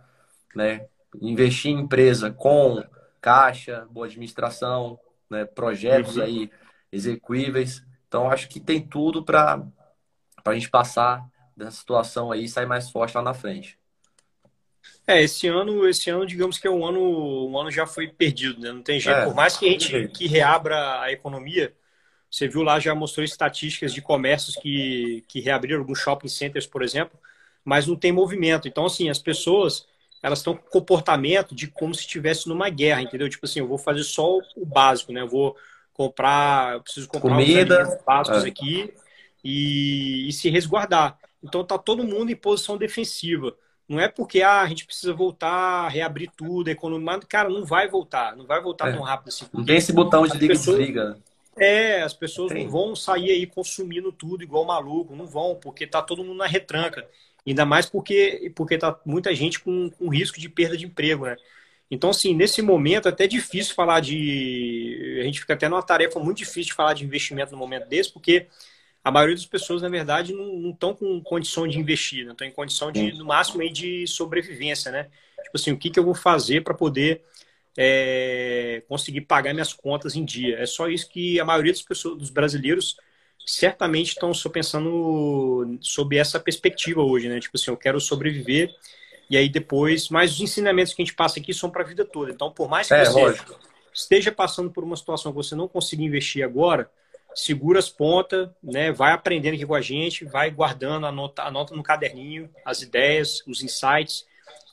né? Investir em empresa com caixa, boa administração, né? projetos uhum. aí execuíveis. Então, acho que tem tudo para a gente passar dessa situação aí e sair mais forte lá na frente. É, esse ano, esse ano, digamos que é um ano, um ano já foi perdido, né? Não tem jeito. É, Por mais que a gente que reabra a economia, você viu lá, já mostrou estatísticas de comércios que, que reabriram alguns shopping centers, por exemplo, mas não tem movimento. Então, assim, as pessoas, elas estão com comportamento de como se estivesse numa guerra, entendeu? Tipo assim, eu vou fazer só o básico, né? Eu vou comprar, eu preciso comprar comida básicos é. aqui e, e se resguardar. Então tá todo mundo em posição defensiva. Não é porque ah, a gente precisa voltar, reabrir tudo. Mas, cara, não vai voltar. Não vai voltar é. tão rápido assim. Não tem esse botão de liga pessoas... e desliga. É, as pessoas não vão sair aí consumindo tudo igual maluco. Não vão, porque tá todo mundo na retranca. Ainda mais porque, porque tá muita gente com, com risco de perda de emprego, né? Então, assim, nesse momento é até difícil falar de. A gente fica até numa tarefa muito difícil de falar de investimento no momento desse, porque a maioria das pessoas, na verdade, não estão com condição de investir, não estão em condição de, no máximo, aí, de sobrevivência, né? Tipo assim, o que, que eu vou fazer para poder é, conseguir pagar minhas contas em dia? É só isso que a maioria das pessoas, dos brasileiros, certamente estão só pensando sob essa perspectiva hoje, né? Tipo assim, eu quero sobreviver e aí depois, mas os ensinamentos que a gente passa aqui são para a vida toda. Então, por mais que é, você lógico. esteja passando por uma situação que você não consiga investir agora, segura as pontas, né? Vai aprendendo aqui com a gente, vai guardando, anota, anota no caderninho as ideias, os insights.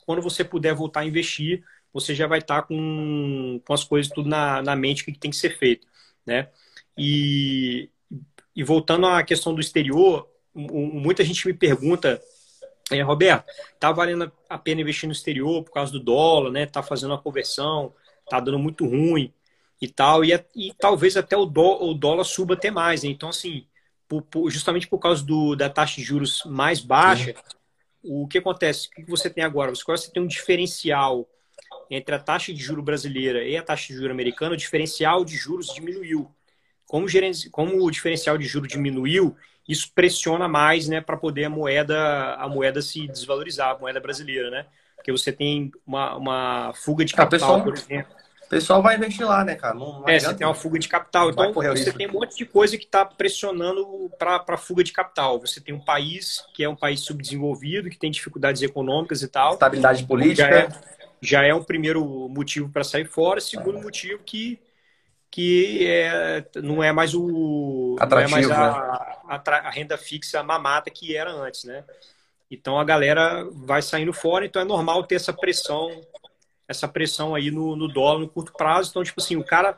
Quando você puder voltar a investir, você já vai estar tá com, com as coisas tudo na, na mente, o que tem que ser feito, né? E, e voltando à questão do exterior, muita gente me pergunta é, Roberto, tá valendo a pena investir no exterior por causa do dólar, né? Tá fazendo uma conversão, tá dando muito ruim e tal, e, e talvez até o, dó, o dólar suba até mais. Né? Então, assim, por, por, justamente por causa do, da taxa de juros mais baixa, o que acontece? O que você tem agora? Você tem um diferencial entre a taxa de juro brasileira e a taxa de juro americana, o diferencial de juros diminuiu. Como, como o diferencial de juro diminuiu, isso pressiona mais, né, para poder a moeda, a moeda se desvalorizar, a moeda brasileira, né? Porque você tem uma, uma fuga de capital, pessoal, por exemplo. O pessoal vai investir lá, né, cara? Não, não é, você tem uma fuga de capital. Então, você tem um monte de coisa que está pressionando para a fuga de capital. Você tem um país que é um país subdesenvolvido, que tem dificuldades econômicas e tal. Estabilidade política. Já é, já é um primeiro motivo para sair fora. Segundo motivo que que é, não é mais o Atrativo, não é mais a, né? a, a, renda fixa mamata que era antes, né? Então a galera vai saindo fora, então é normal ter essa pressão, essa pressão aí no, no dólar no curto prazo. Então tipo assim, o cara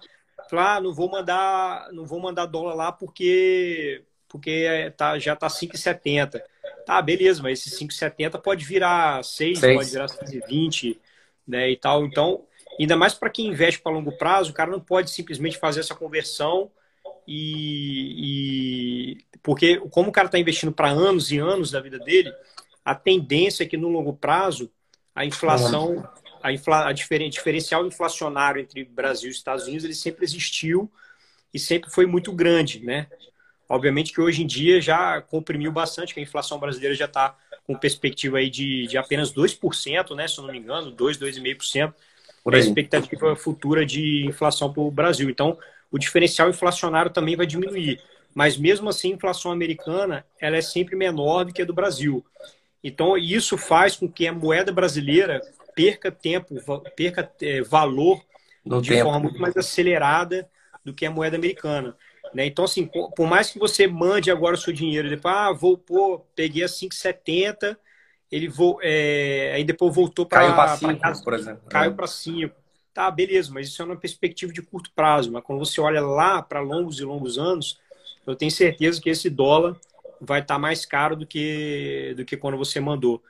fala, ah, não vou mandar, não vou mandar dólar lá porque porque é, tá, já tá 5,70. Tá, beleza, mas esse 5,70 pode virar 6, 6. pode virar 6,20, né, e tal. Então, Ainda mais para quem investe para longo prazo, o cara não pode simplesmente fazer essa conversão e, e... porque como o cara está investindo para anos e anos da vida dele, a tendência é que no longo prazo a inflação, a, infla, a diferen, diferencial inflacionário entre Brasil e Estados Unidos ele sempre existiu e sempre foi muito grande, né? Obviamente que hoje em dia já comprimiu bastante, que a inflação brasileira já está com perspectiva aí de, de apenas 2%, né? Se eu não me engano, 2, 2,5% a expectativa futura de inflação para o Brasil. Então, o diferencial inflacionário também vai diminuir. Mas mesmo assim, a inflação americana ela é sempre menor do que a do Brasil. Então, isso faz com que a moeda brasileira perca tempo, perca é, valor no de tempo. forma muito mais acelerada do que a moeda americana. Né? Então, assim, por mais que você mande agora o seu dinheiro, depois, ah, vou pôr, peguei a 5,70 ele vo, é, aí depois voltou para caiu para 5, por exemplo. Caiu é. para 5. Tá, beleza, mas isso é uma perspectiva de curto prazo. Mas quando você olha lá para longos e longos anos, eu tenho certeza que esse dólar vai estar tá mais caro do que, do que quando você mandou.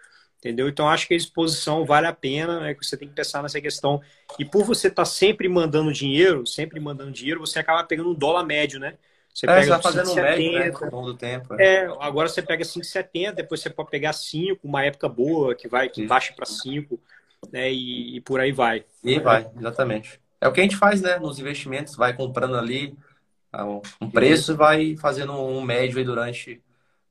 Entendeu? Então, acho que a exposição vale a pena, né? Que você tem que pensar nessa questão. E por você estar tá sempre mandando dinheiro, sempre mandando dinheiro, você acaba pegando um dólar médio, né? Você é, pega você fazendo 5, médio, né, ao longo do tempo. É. é, agora você pega 5,70, depois você pode pegar 5, uma época boa que vai, que baixa para 5, né? E, e, por aí vai. E vai, exatamente. É o que a gente faz, né? Nos investimentos, vai comprando ali um preço e vai fazendo um médio aí durante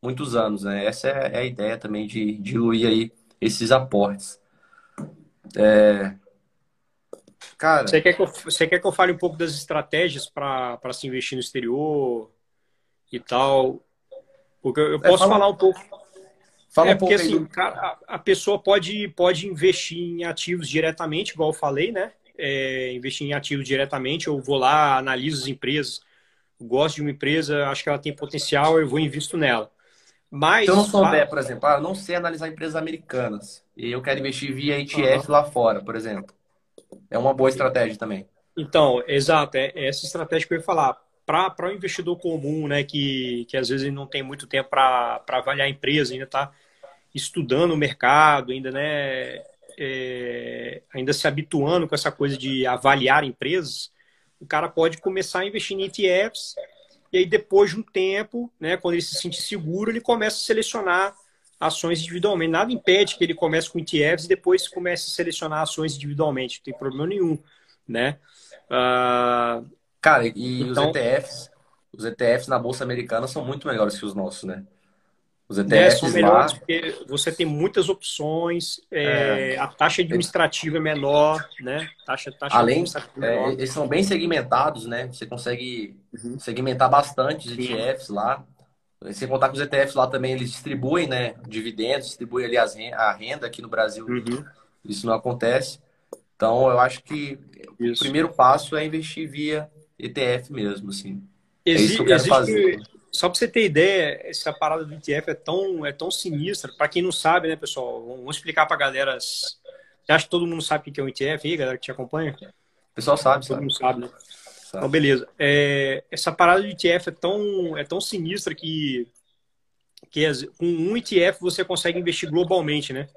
muitos anos, né? Essa é, é a ideia também de diluir aí esses aportes. É, Cara. Você quer, que eu, você quer que eu fale um pouco das estratégias para se investir no exterior e tal? Porque eu, é, posso fala, falar um pouco. Fala é, um porque pouco assim, cara, a, pessoa pode, pode investir em ativos diretamente, igual eu falei, né? É, investir em ativos diretamente, eu vou lá, analiso as empresas, gosto de uma empresa, acho que ela tem potencial, eu vou e invisto nela. Mas, Se eu não souber, por exemplo, ah, eu não sei analisar empresas americanas e eu quero investir via ETF uhum. lá fora, por exemplo. É uma boa estratégia também. Então, exato, é, é essa estratégia que eu ia falar. Para o investidor comum, né, que, que às vezes não tem muito tempo para avaliar a empresa, ainda está estudando o mercado, ainda, né, é, ainda se habituando com essa coisa de avaliar empresas, o cara pode começar a investir em ETFs e aí depois de um tempo, né, quando ele se sentir seguro, ele começa a selecionar ações individualmente. Nada impede que ele comece com ETFs e depois comece a selecionar ações individualmente. Não tem problema nenhum, né? Uh, Cara, e então, os ETFs, os ETFs na bolsa americana são muito melhores que os nossos, né? Os ETFs né, são melhores lá... porque você tem muitas opções, é, é, a taxa administrativa é menor, né? Taxa, taxa Além, é, eles são bem segmentados, né? Você consegue uhum. segmentar bastante os ETFs lá. Sem contar que os ETFs lá também eles distribuem, né? Dividendos, distribuem ali as, a renda aqui no Brasil. Uhum. Isso não acontece. Então, eu acho que isso. o primeiro passo é investir via ETF mesmo, assim. Exi é isso que eu quero existe, fazer. Só para você ter ideia, essa parada do ETF é tão, é tão sinistra. Para quem não sabe, né, pessoal? Vamos explicar para a galera. Acha que todo mundo sabe o que é um ETF aí, galera que te acompanha? O pessoal sabe, Todo sabe. mundo sabe, né? Sabe. Então, beleza. É, essa parada de ETF é tão, é tão sinistra que, que com um ETF você consegue investir globalmente, né?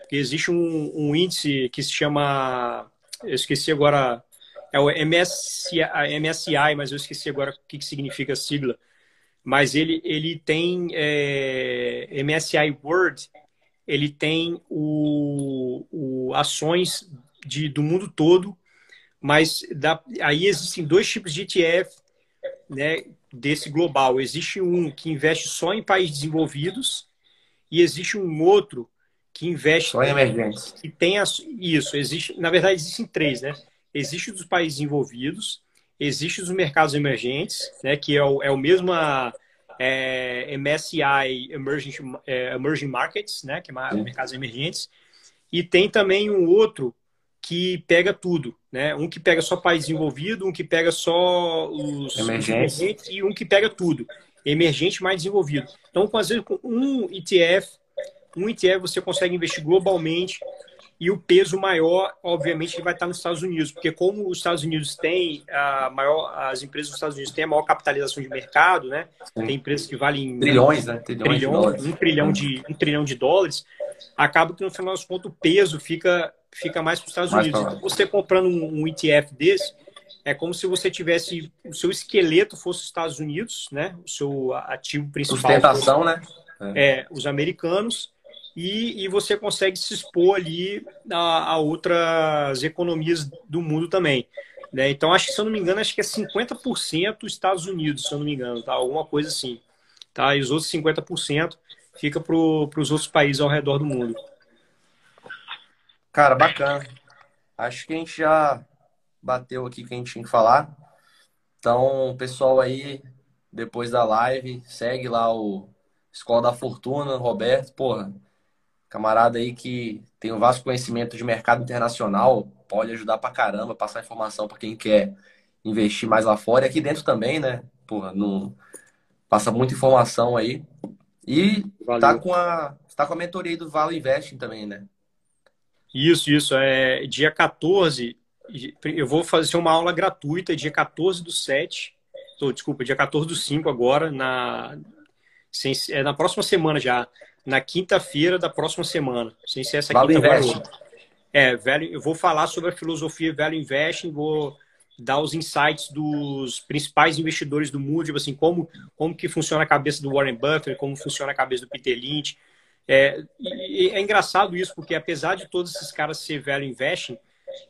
Porque existe um, um índice que se chama. Eu esqueci agora. É o MSCI, MSCI mas eu esqueci agora o que, que significa a sigla mas ele, ele tem é, MSI World, ele tem o, o ações de, do mundo todo, mas da, aí existem dois tipos de ETF né, desse global. Existe um que investe só em países desenvolvidos e existe um outro que investe só em emergentes. Que tem isso, existe, na verdade existem três, né? Existe dos países desenvolvidos, Existe os mercados emergentes, né, que é o, é o mesmo é, MSCI Emerging, é, Emerging Markets, né, que é Sim. mercados emergentes, e tem também um outro que pega tudo, né? Um que pega só país desenvolvido, um que pega só os emergentes e um que pega tudo, emergente mais desenvolvido. Então, às vezes, com um ETF, um ETF você consegue investir globalmente e o peso maior, obviamente, vai estar nos Estados Unidos, porque como os Estados Unidos têm a maior, as empresas dos Estados Unidos têm a maior capitalização de mercado, né? Sim. Tem empresas que valem trilhões, né? Trilhões trilhão, um trilhão de um trilhão de dólares. Acaba que no final das contas o peso fica fica mais para os Estados mais Unidos. Então, você comprando um, um ETF desse é como se você tivesse o seu esqueleto fosse os Estados Unidos, né? O seu ativo principal. Sustentação, fosse, né? É, os americanos e, e você consegue se expor ali a, a outras economias do mundo também. Né? Então, acho que, se eu não me engano, acho que é 50% Estados Unidos, se eu não me engano, tá? alguma coisa assim. Tá? E os outros 50% fica para os outros países ao redor do mundo. Cara, bacana. Acho que a gente já bateu aqui o que a gente tinha que falar. Então, pessoal aí, depois da live, segue lá o Escola da Fortuna, Roberto. Porra, camarada aí que tem um vasto conhecimento de mercado internacional, pode ajudar pra caramba, passar informação para quem quer investir mais lá fora. E aqui dentro também, né? Porra, não... passa muita informação aí. E tá com a tá com a mentoria do Valo Investing também, né? Isso, isso. É dia 14. Eu vou fazer uma aula gratuita dia 14 do 7. Tô, desculpa, dia 14 do 5 agora, na, é na próxima semana já na quinta-feira da próxima semana. Sem ser essa Value quinta. É, velho, eu vou falar sobre a filosofia Value Investing, vou dar os insights dos principais investidores do mundo, tipo assim, como, como que funciona a cabeça do Warren Buffett, como funciona a cabeça do Peter Lynch. É, é engraçado isso, porque apesar de todos esses caras ser Value Investing,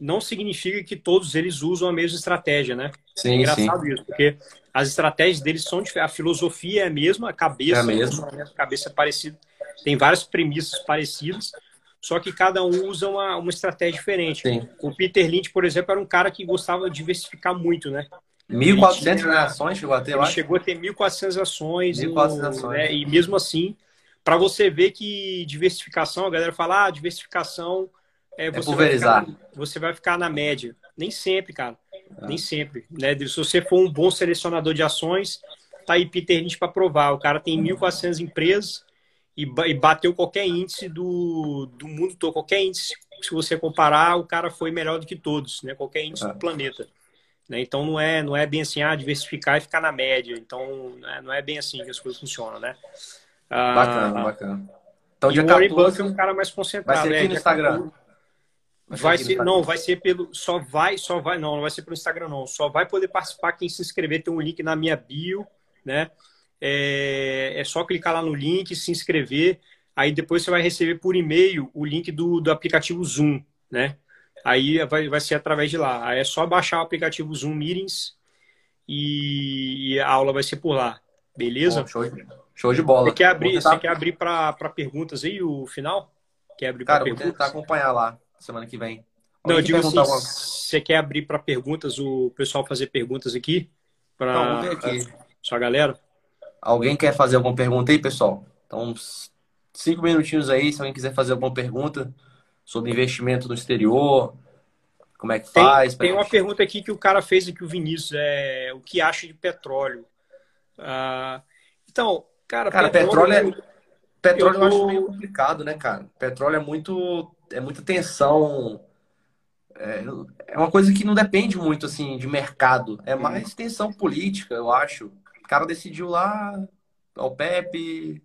não significa que todos eles usam a mesma estratégia, né? Sim, é engraçado sim. isso, porque as estratégias deles são diferentes, a filosofia é a mesma, a cabeça é a mesma, a cabeça é parecida tem várias premissas parecidas, só que cada um usa uma, uma estratégia diferente. Sim. O Peter Lynch, por exemplo, era um cara que gostava de diversificar muito, né? 1.400 ações chegou a ter, Ele chegou a ter 1.400 ações. 1.400 ações. Né? E mesmo assim, para você ver que diversificação, a galera fala, ah, diversificação é, você, é vai ficar, você vai ficar na média. Nem sempre, cara. Ah. Nem sempre. Né? Se você for um bom selecionador de ações, tá aí Peter Lynch para provar. O cara tem 1.400 empresas, e, e bateu qualquer índice do, do mundo todo, qualquer índice, se você comparar, o cara foi melhor do que todos, né? Qualquer índice do é. planeta. Né? Então não é, não é bem assim, ah, diversificar e ficar na média. Então né? não é bem assim que as coisas funcionam, né? Ah, bacana, bacana. Então, e o Warren Buffett é um cara mais concentrado. Vai ser aqui né? no Instagram. Vai ser, não, vai ser pelo. Só vai, só vai, não, não vai ser pelo Instagram, não. Só vai poder participar quem se inscrever. Tem um link na minha bio, né? É, é só clicar lá no link, se inscrever. Aí depois você vai receber por e-mail o link do, do aplicativo Zoom, né? Aí vai, vai ser através de lá. Aí é só baixar o aplicativo Zoom Meetings e, e a aula vai ser por lá. Beleza? show, de, show de bola. Você quer abrir, você quer abrir para perguntas aí, o final? Quer abrir para perguntas? vou tentar acompanhar lá semana que vem. Não, eu digo assim, você quer abrir para perguntas, o pessoal fazer perguntas aqui? Para sua galera? Alguém quer fazer alguma pergunta aí, pessoal? Então, cinco minutinhos aí, se alguém quiser fazer alguma pergunta sobre investimento no exterior, como é que faz? Tem, uma pergunta aqui que o cara fez aqui, o Vinícius, é o que acha de petróleo? Ah, então, cara, cara petróleo, petróleo é, petróleo eu, eu acho meio complicado, né, cara? Petróleo é muito, é muita tensão é, é uma coisa que não depende muito assim de mercado, é mais tensão política, eu acho. O cara decidiu lá, o PEP.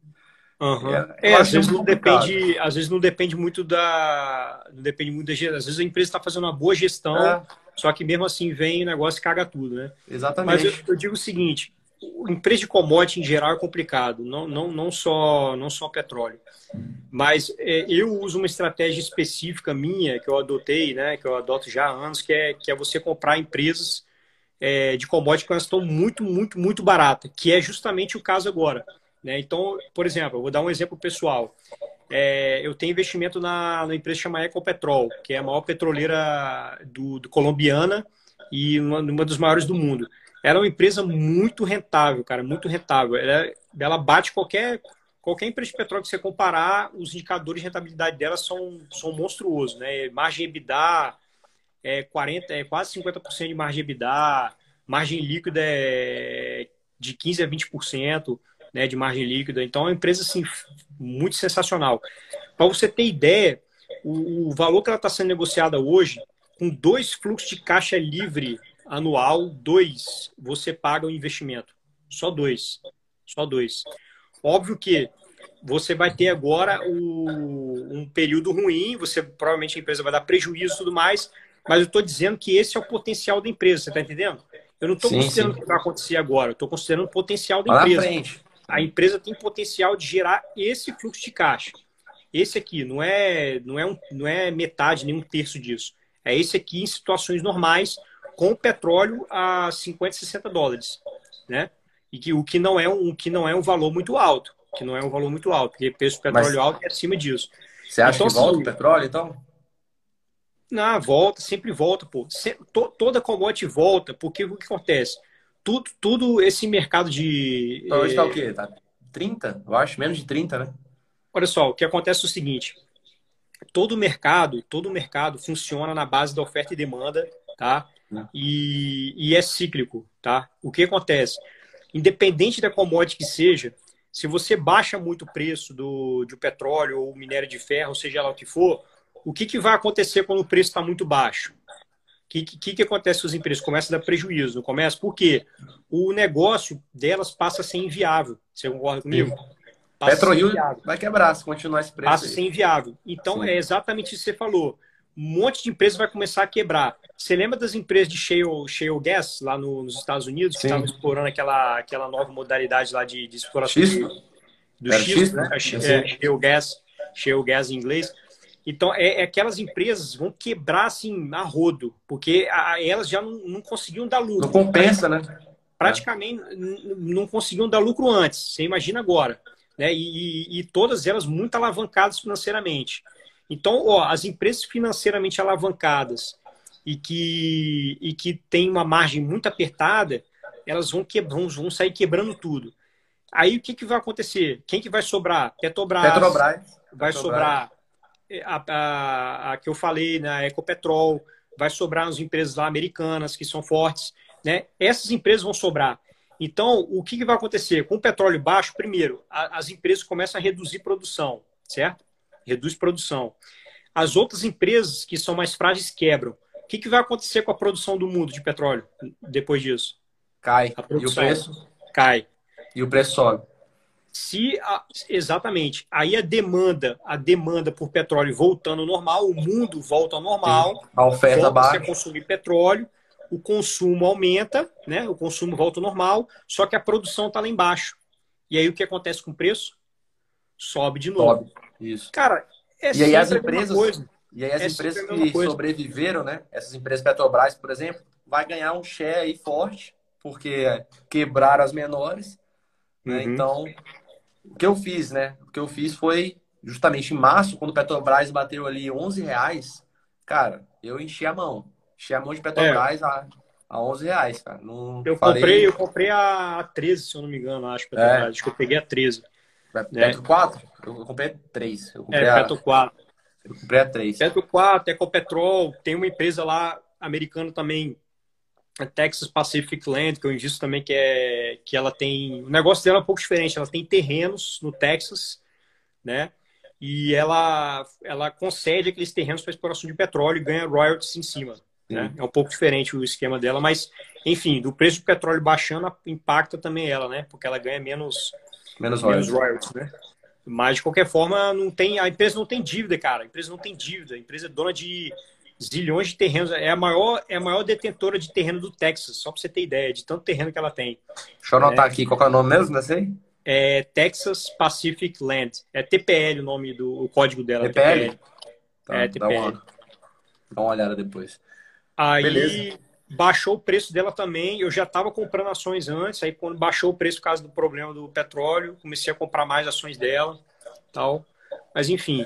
Uhum. É, é às vezes não depende, às vezes não depende muito da, não depende muito da às vezes a empresa está fazendo uma boa gestão, é. só que mesmo assim vem o negócio e caga tudo, né? Exatamente. Mas eu, eu digo o seguinte, empresa de commodity em geral é complicado, não, não, não, só, não só petróleo. Mas é, eu uso uma estratégia específica minha, que eu adotei, né, que eu adoto já há anos, que é, que é você comprar empresas é, de commodity que elas estão muito, muito, muito baratas, que é justamente o caso agora. Né? Então, por exemplo, eu vou dar um exemplo pessoal. É, eu tenho investimento na, na empresa chamada Ecopetrol, que é a maior petroleira do, do colombiana e uma, uma dos maiores do mundo. Ela é uma empresa muito rentável, cara, muito rentável. Ela, ela bate qualquer, qualquer empresa de petróleo que você comparar, os indicadores de rentabilidade dela são, são monstruosos, né? Margem EBITDA é, 40, é quase 50% de margem EBITDA, margem líquida é de 15% a 20% né, de margem líquida. Então, é uma empresa assim, muito sensacional. Para você ter ideia, o, o valor que ela está sendo negociada hoje, com dois fluxos de caixa livre anual, dois, você paga o investimento. Só dois. Só dois. Óbvio que você vai ter agora o, um período ruim, você provavelmente a empresa vai dar prejuízo e tudo mais, mas eu estou dizendo que esse é o potencial da empresa, você está entendendo? Eu não estou considerando o que vai acontecer agora, eu estou considerando o potencial da Lá empresa. A empresa tem potencial de gerar esse fluxo de caixa. Esse aqui não é, não é, um, não é metade, nem um terço disso. É esse aqui em situações normais, com o petróleo a 50, 60 dólares, né? E que o que não é um, que não é um valor muito alto, que não é um valor muito alto, porque preço do petróleo Mas, alto é acima disso. Você acha então, que volta assim, o petróleo, então? Não, volta, sempre volta, pô. toda commodity volta, porque o que acontece? Tudo, tudo esse mercado de. Então, hoje tá o quê? Tá 30? Eu acho, menos de 30, né? Olha só, o que acontece é o seguinte: todo mercado, todo mercado funciona na base da oferta e demanda, tá? Né? E, e é cíclico, tá? O que acontece? Independente da commodity que seja, se você baixa muito o preço do, do petróleo ou minério de ferro, seja lá o que for, o que, que vai acontecer quando o preço está muito baixo? O que, que, que acontece com as empresas? Começa a dar prejuízo, não começa? Por quê? O negócio delas passa a ser inviável. Você concorda comigo? PetroRio vai quebrar se continuar esse preço. Passa a ser inviável. Então, Sim. é exatamente isso que você falou. Um monte de empresas vai começar a quebrar. Você lembra das empresas de shale, shale gas lá no, nos Estados Unidos, que estavam explorando aquela, aquela nova modalidade lá de, de exploração do X, né? É, shale gas, shale gas em inglês. Então, é, é, aquelas empresas vão quebrar assim a rodo, porque a, elas já não, não, conseguiam dar lucro. Não compensa, né? Praticamente é. não conseguiam dar lucro antes. Você imagina agora. Né? E, e, e todas elas muito alavancadas financeiramente. Então, ó, as empresas financeiramente alavancadas e que, e que tem uma margem muito apertada, elas vão, que, vão, vão sair quebrando tudo. Aí o que, que vai acontecer? Quem que vai sobrar? Petrobras. Petrobras. Vai Petrobras. sobrar a, a, a, que eu falei, na né, Ecopetrol, vai sobrar as empresas lá americanas que são fortes. Né? Essas empresas vão sobrar. Então, o que, que vai acontecer? Com o petróleo baixo, primeiro, a, as empresas começam a reduzir produção, certo? Reduz produção. As outras empresas que são mais frágeis quebram. O que, que vai acontecer com a produção do mundo de petróleo depois disso? Cai. e o preço? Cai. E o preço sobe. Se a, exatamente. Aí a demanda, a demanda por petróleo voltando ao normal, o mundo volta ao normal. Sim. A oferta baixa. Você consumir petróleo, o consumo aumenta, né? O consumo volta ao normal, só que a produção está lá embaixo. E aí o que acontece com o preço? sobe de novo. Sobe. Isso. Cara, é e aí as empresas, e aí as é empresas que sobreviveram, né? Essas empresas Petrobras, por exemplo, vai ganhar um share aí forte, porque quebraram as menores. Né? Uhum. Então, o que eu fiz, né? O que eu fiz foi justamente em março, quando o Petrobras bateu ali 11 reais, cara, eu enchi a mão. Enchi a mão de Petrobras é. a, a 11 reais, cara. Não eu, falei... comprei, eu comprei a 13, se eu não me engano, acho, Petrobras. É. Acho que eu peguei a 13. Petro né? 4? Eu comprei a 3. Eu comprei é, a... Petro 4. Eu comprei a 3. Petro 4, Ecopetrol, tem uma empresa lá americana também, Texas Pacific Land, que eu invisto também, que é que ela tem. O negócio dela é um pouco diferente. Ela tem terrenos no Texas, né? E ela, ela concede aqueles terrenos para exploração de petróleo e ganha royalties em cima. Né? É um pouco diferente o esquema dela, mas, enfim, do preço do petróleo baixando, impacta também ela, né? Porque ela ganha menos, menos, menos royalties, né? Mas, de qualquer forma, não tem, a empresa não tem dívida, cara. A empresa não tem dívida. A empresa é dona de zilhões de terrenos. É a maior, é a maior detentora de terreno do Texas, só para você ter ideia de tanto terreno que ela tem. Deixa eu anotar é, aqui, qual é o nome mesmo desse aí? É Texas Pacific Land. É TPL o nome do o código dela. TPL? TPL. Tá, é, TPL. Dá uma, dá uma olhada depois. Aí Beleza. baixou o preço dela também. Eu já estava comprando ações antes, aí quando baixou o preço por causa do problema do petróleo, comecei a comprar mais ações dela, tal. Mas enfim,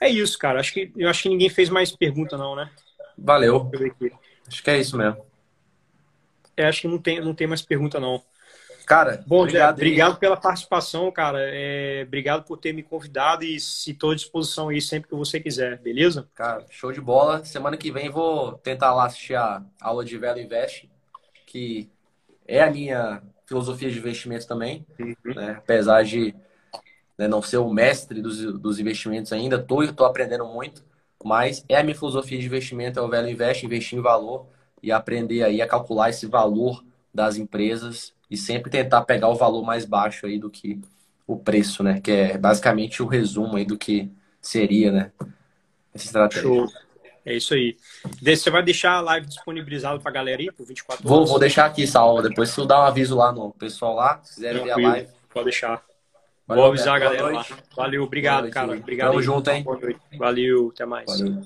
é isso, cara. Acho que, eu acho que ninguém fez mais pergunta, não, né? Valeu. Acho que é isso mesmo. É, acho que não tem, não tem mais pergunta, não. Cara, bom, obrigado, obrigado pela participação, cara. É, obrigado por ter me convidado e estou à disposição aí sempre que você quiser, beleza? Cara, show de bola. Semana que vem vou tentar lá assistir a aula de Velo Invest, que é a minha filosofia de investimento também, uhum. né? apesar de né, não ser o mestre dos, dos investimentos ainda, tô, tô aprendendo muito, mas é a minha filosofia de investimento, é o velho investe, investir em valor e aprender aí a calcular esse valor das empresas e sempre tentar pegar o valor mais baixo aí do que o preço, né? Que é basicamente o resumo aí do que seria, né? Essa estratégia. Show. É isso aí. Você vai deixar a live disponibilizada para a galera aí por 24 horas? Vou, vou deixar aqui, Salva. Depois se eu dar um aviso lá no pessoal lá, se quiserem ver a live. Pode deixar. Valeu, Vou avisar a galera lá. Valeu, obrigado, cara. Obrigado. Tamo aí. junto, hein? Valeu, até mais. Valeu.